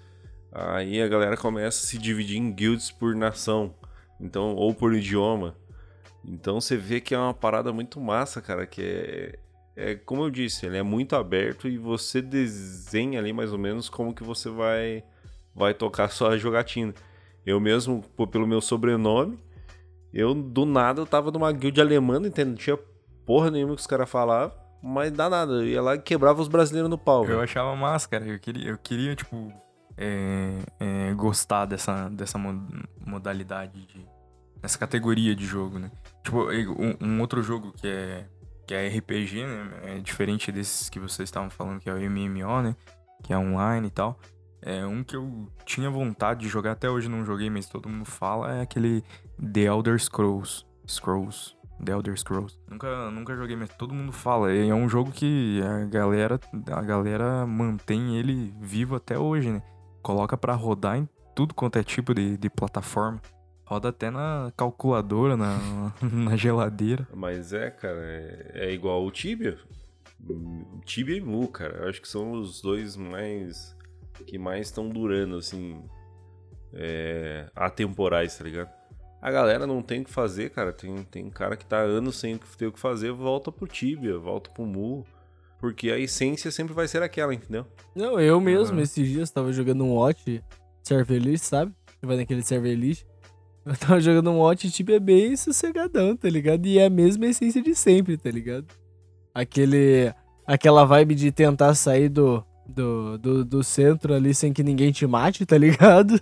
Aí a galera começa a se dividir em guilds por nação, então ou por idioma. Então você vê que é uma parada muito massa, cara, que é é como eu disse, ele é muito aberto e você desenha ali mais ou menos como que você vai vai tocar (laughs) sua jogatina. Eu mesmo, pô, pelo meu sobrenome, eu do nada eu tava numa guild alemã, entende? Não tinha porra nenhuma que os caras falavam, mas dá nada, eu ia lá e quebrava os brasileiros no pau. Eu velho. achava massa, cara. Eu queria, eu queria tipo, é, é, gostar dessa, dessa mo- modalidade, de, dessa categoria de jogo, né? Tipo, um, um outro jogo que é, que é RPG, né? É diferente desses que vocês estavam falando, que é o MMO, né? Que é online e tal. É um que eu tinha vontade de jogar, até hoje não joguei, mas todo mundo fala, é aquele The Elder Scrolls. Scrolls. The Elder Scrolls. Nunca, nunca joguei, mas todo mundo fala. É um jogo que a galera, a galera mantém ele vivo até hoje, né? Coloca pra rodar em tudo quanto é tipo de, de plataforma. Roda até na calculadora, na, (laughs) na geladeira. Mas é, cara, é, é igual o Tibia. O Tibia e Mu, cara. Eu acho que são os dois mais. que mais estão durando, assim. É, atemporais, tá ligado? A galera não tem o que fazer, cara. Tem, tem cara que tá anos sem ter o que fazer, volta pro Tibia, volta pro Mu. Porque a essência sempre vai ser aquela, entendeu? Não, eu mesmo, Aham. esses dias, tava jogando um Watch Server List, sabe? Você vai naquele Server List. Eu tava jogando um Watch tipo é bem sossegadão, tá ligado? E é a mesma essência de sempre, tá ligado? Aquele. Aquela vibe de tentar sair do, do, do, do centro ali sem que ninguém te mate, tá ligado?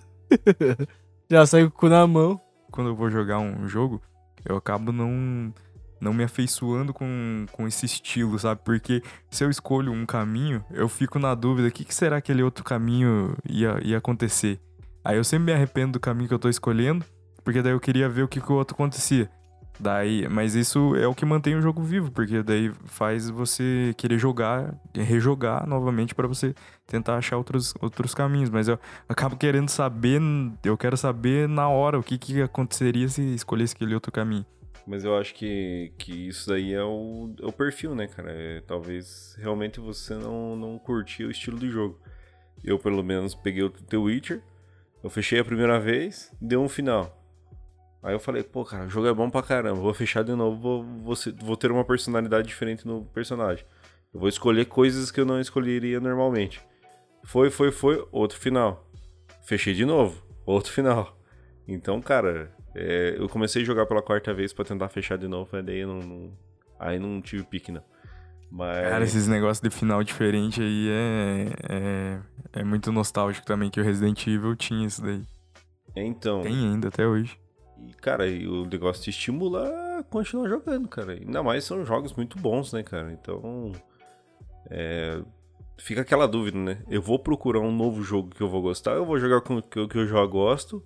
(laughs) Já saiu com o cu na mão. Quando eu vou jogar um jogo, eu acabo não, não me afeiçoando com, com esse estilo, sabe? Porque se eu escolho um caminho, eu fico na dúvida, o que, que será que aquele outro caminho ia, ia acontecer? Aí eu sempre me arrependo do caminho que eu tô escolhendo, porque daí eu queria ver o que, que o outro acontecia. Daí, mas isso é o que mantém o jogo vivo, porque daí faz você querer jogar, rejogar novamente pra você tentar achar outros, outros caminhos. Mas eu acabo querendo saber, eu quero saber na hora o que, que aconteceria se escolhesse aquele outro caminho. Mas eu acho que, que isso daí é o, é o perfil, né, cara? É, talvez realmente você não, não curtia o estilo do jogo. Eu, pelo menos, peguei o The Witcher, eu fechei a primeira vez, deu um final. Aí eu falei, pô, cara, o jogo é bom pra caramba, vou fechar de novo, vou, vou, vou ter uma personalidade diferente no personagem. Eu vou escolher coisas que eu não escolheria normalmente. Foi, foi, foi, outro final. Fechei de novo, outro final. Então, cara, é, eu comecei a jogar pela quarta vez pra tentar fechar de novo, mas daí eu não, não- aí não tive pique, não. Mas. Cara, esses negócios de final diferente aí é, é, é muito nostálgico também, que o Resident Evil tinha isso daí. Então. Tem ainda até hoje. E, cara, e o negócio te estimula a continuar jogando, cara. Ainda mais são jogos muito bons, né, cara? Então. É, fica aquela dúvida, né? Eu vou procurar um novo jogo que eu vou gostar, eu vou jogar com o que eu- já gosto,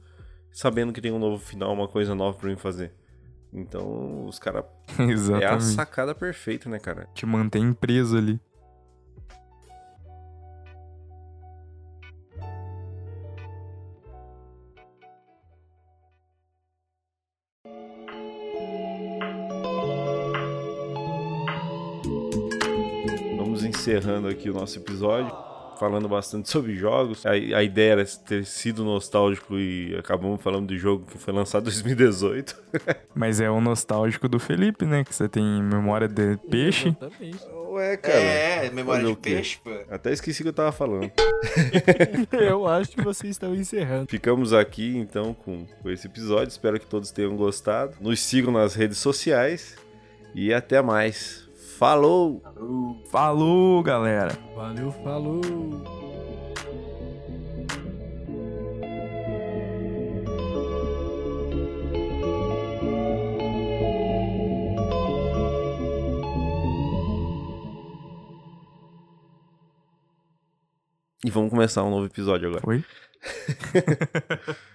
sabendo que tem um novo final, uma coisa nova pra mim fazer. Então, os caras. (laughs) É a sacada perfeita, né, cara? Te mantém preso ali. Encerrando aqui o nosso episódio, falando bastante (laughs) sobre jogos. A, a ideia era ter sido nostálgico e acabamos falando de jogo que foi lançado em 2018. (laughs) Mas é o nostálgico do Felipe, né? Que você tem memória de peixe. Exatamente. Ué, cara. É, memória de peixe, pô. Até esqueci o que eu tava falando. (laughs) Eu acho que vocês estão encerrando. Ficamos aqui então com, com esse episódio. Espero que todos tenham gostado. Nos sigam nas redes sociais e até mais. Falou! Falou, galera! Valeu, falou. E vamos começar um novo episódio agora. Oi? (laughs)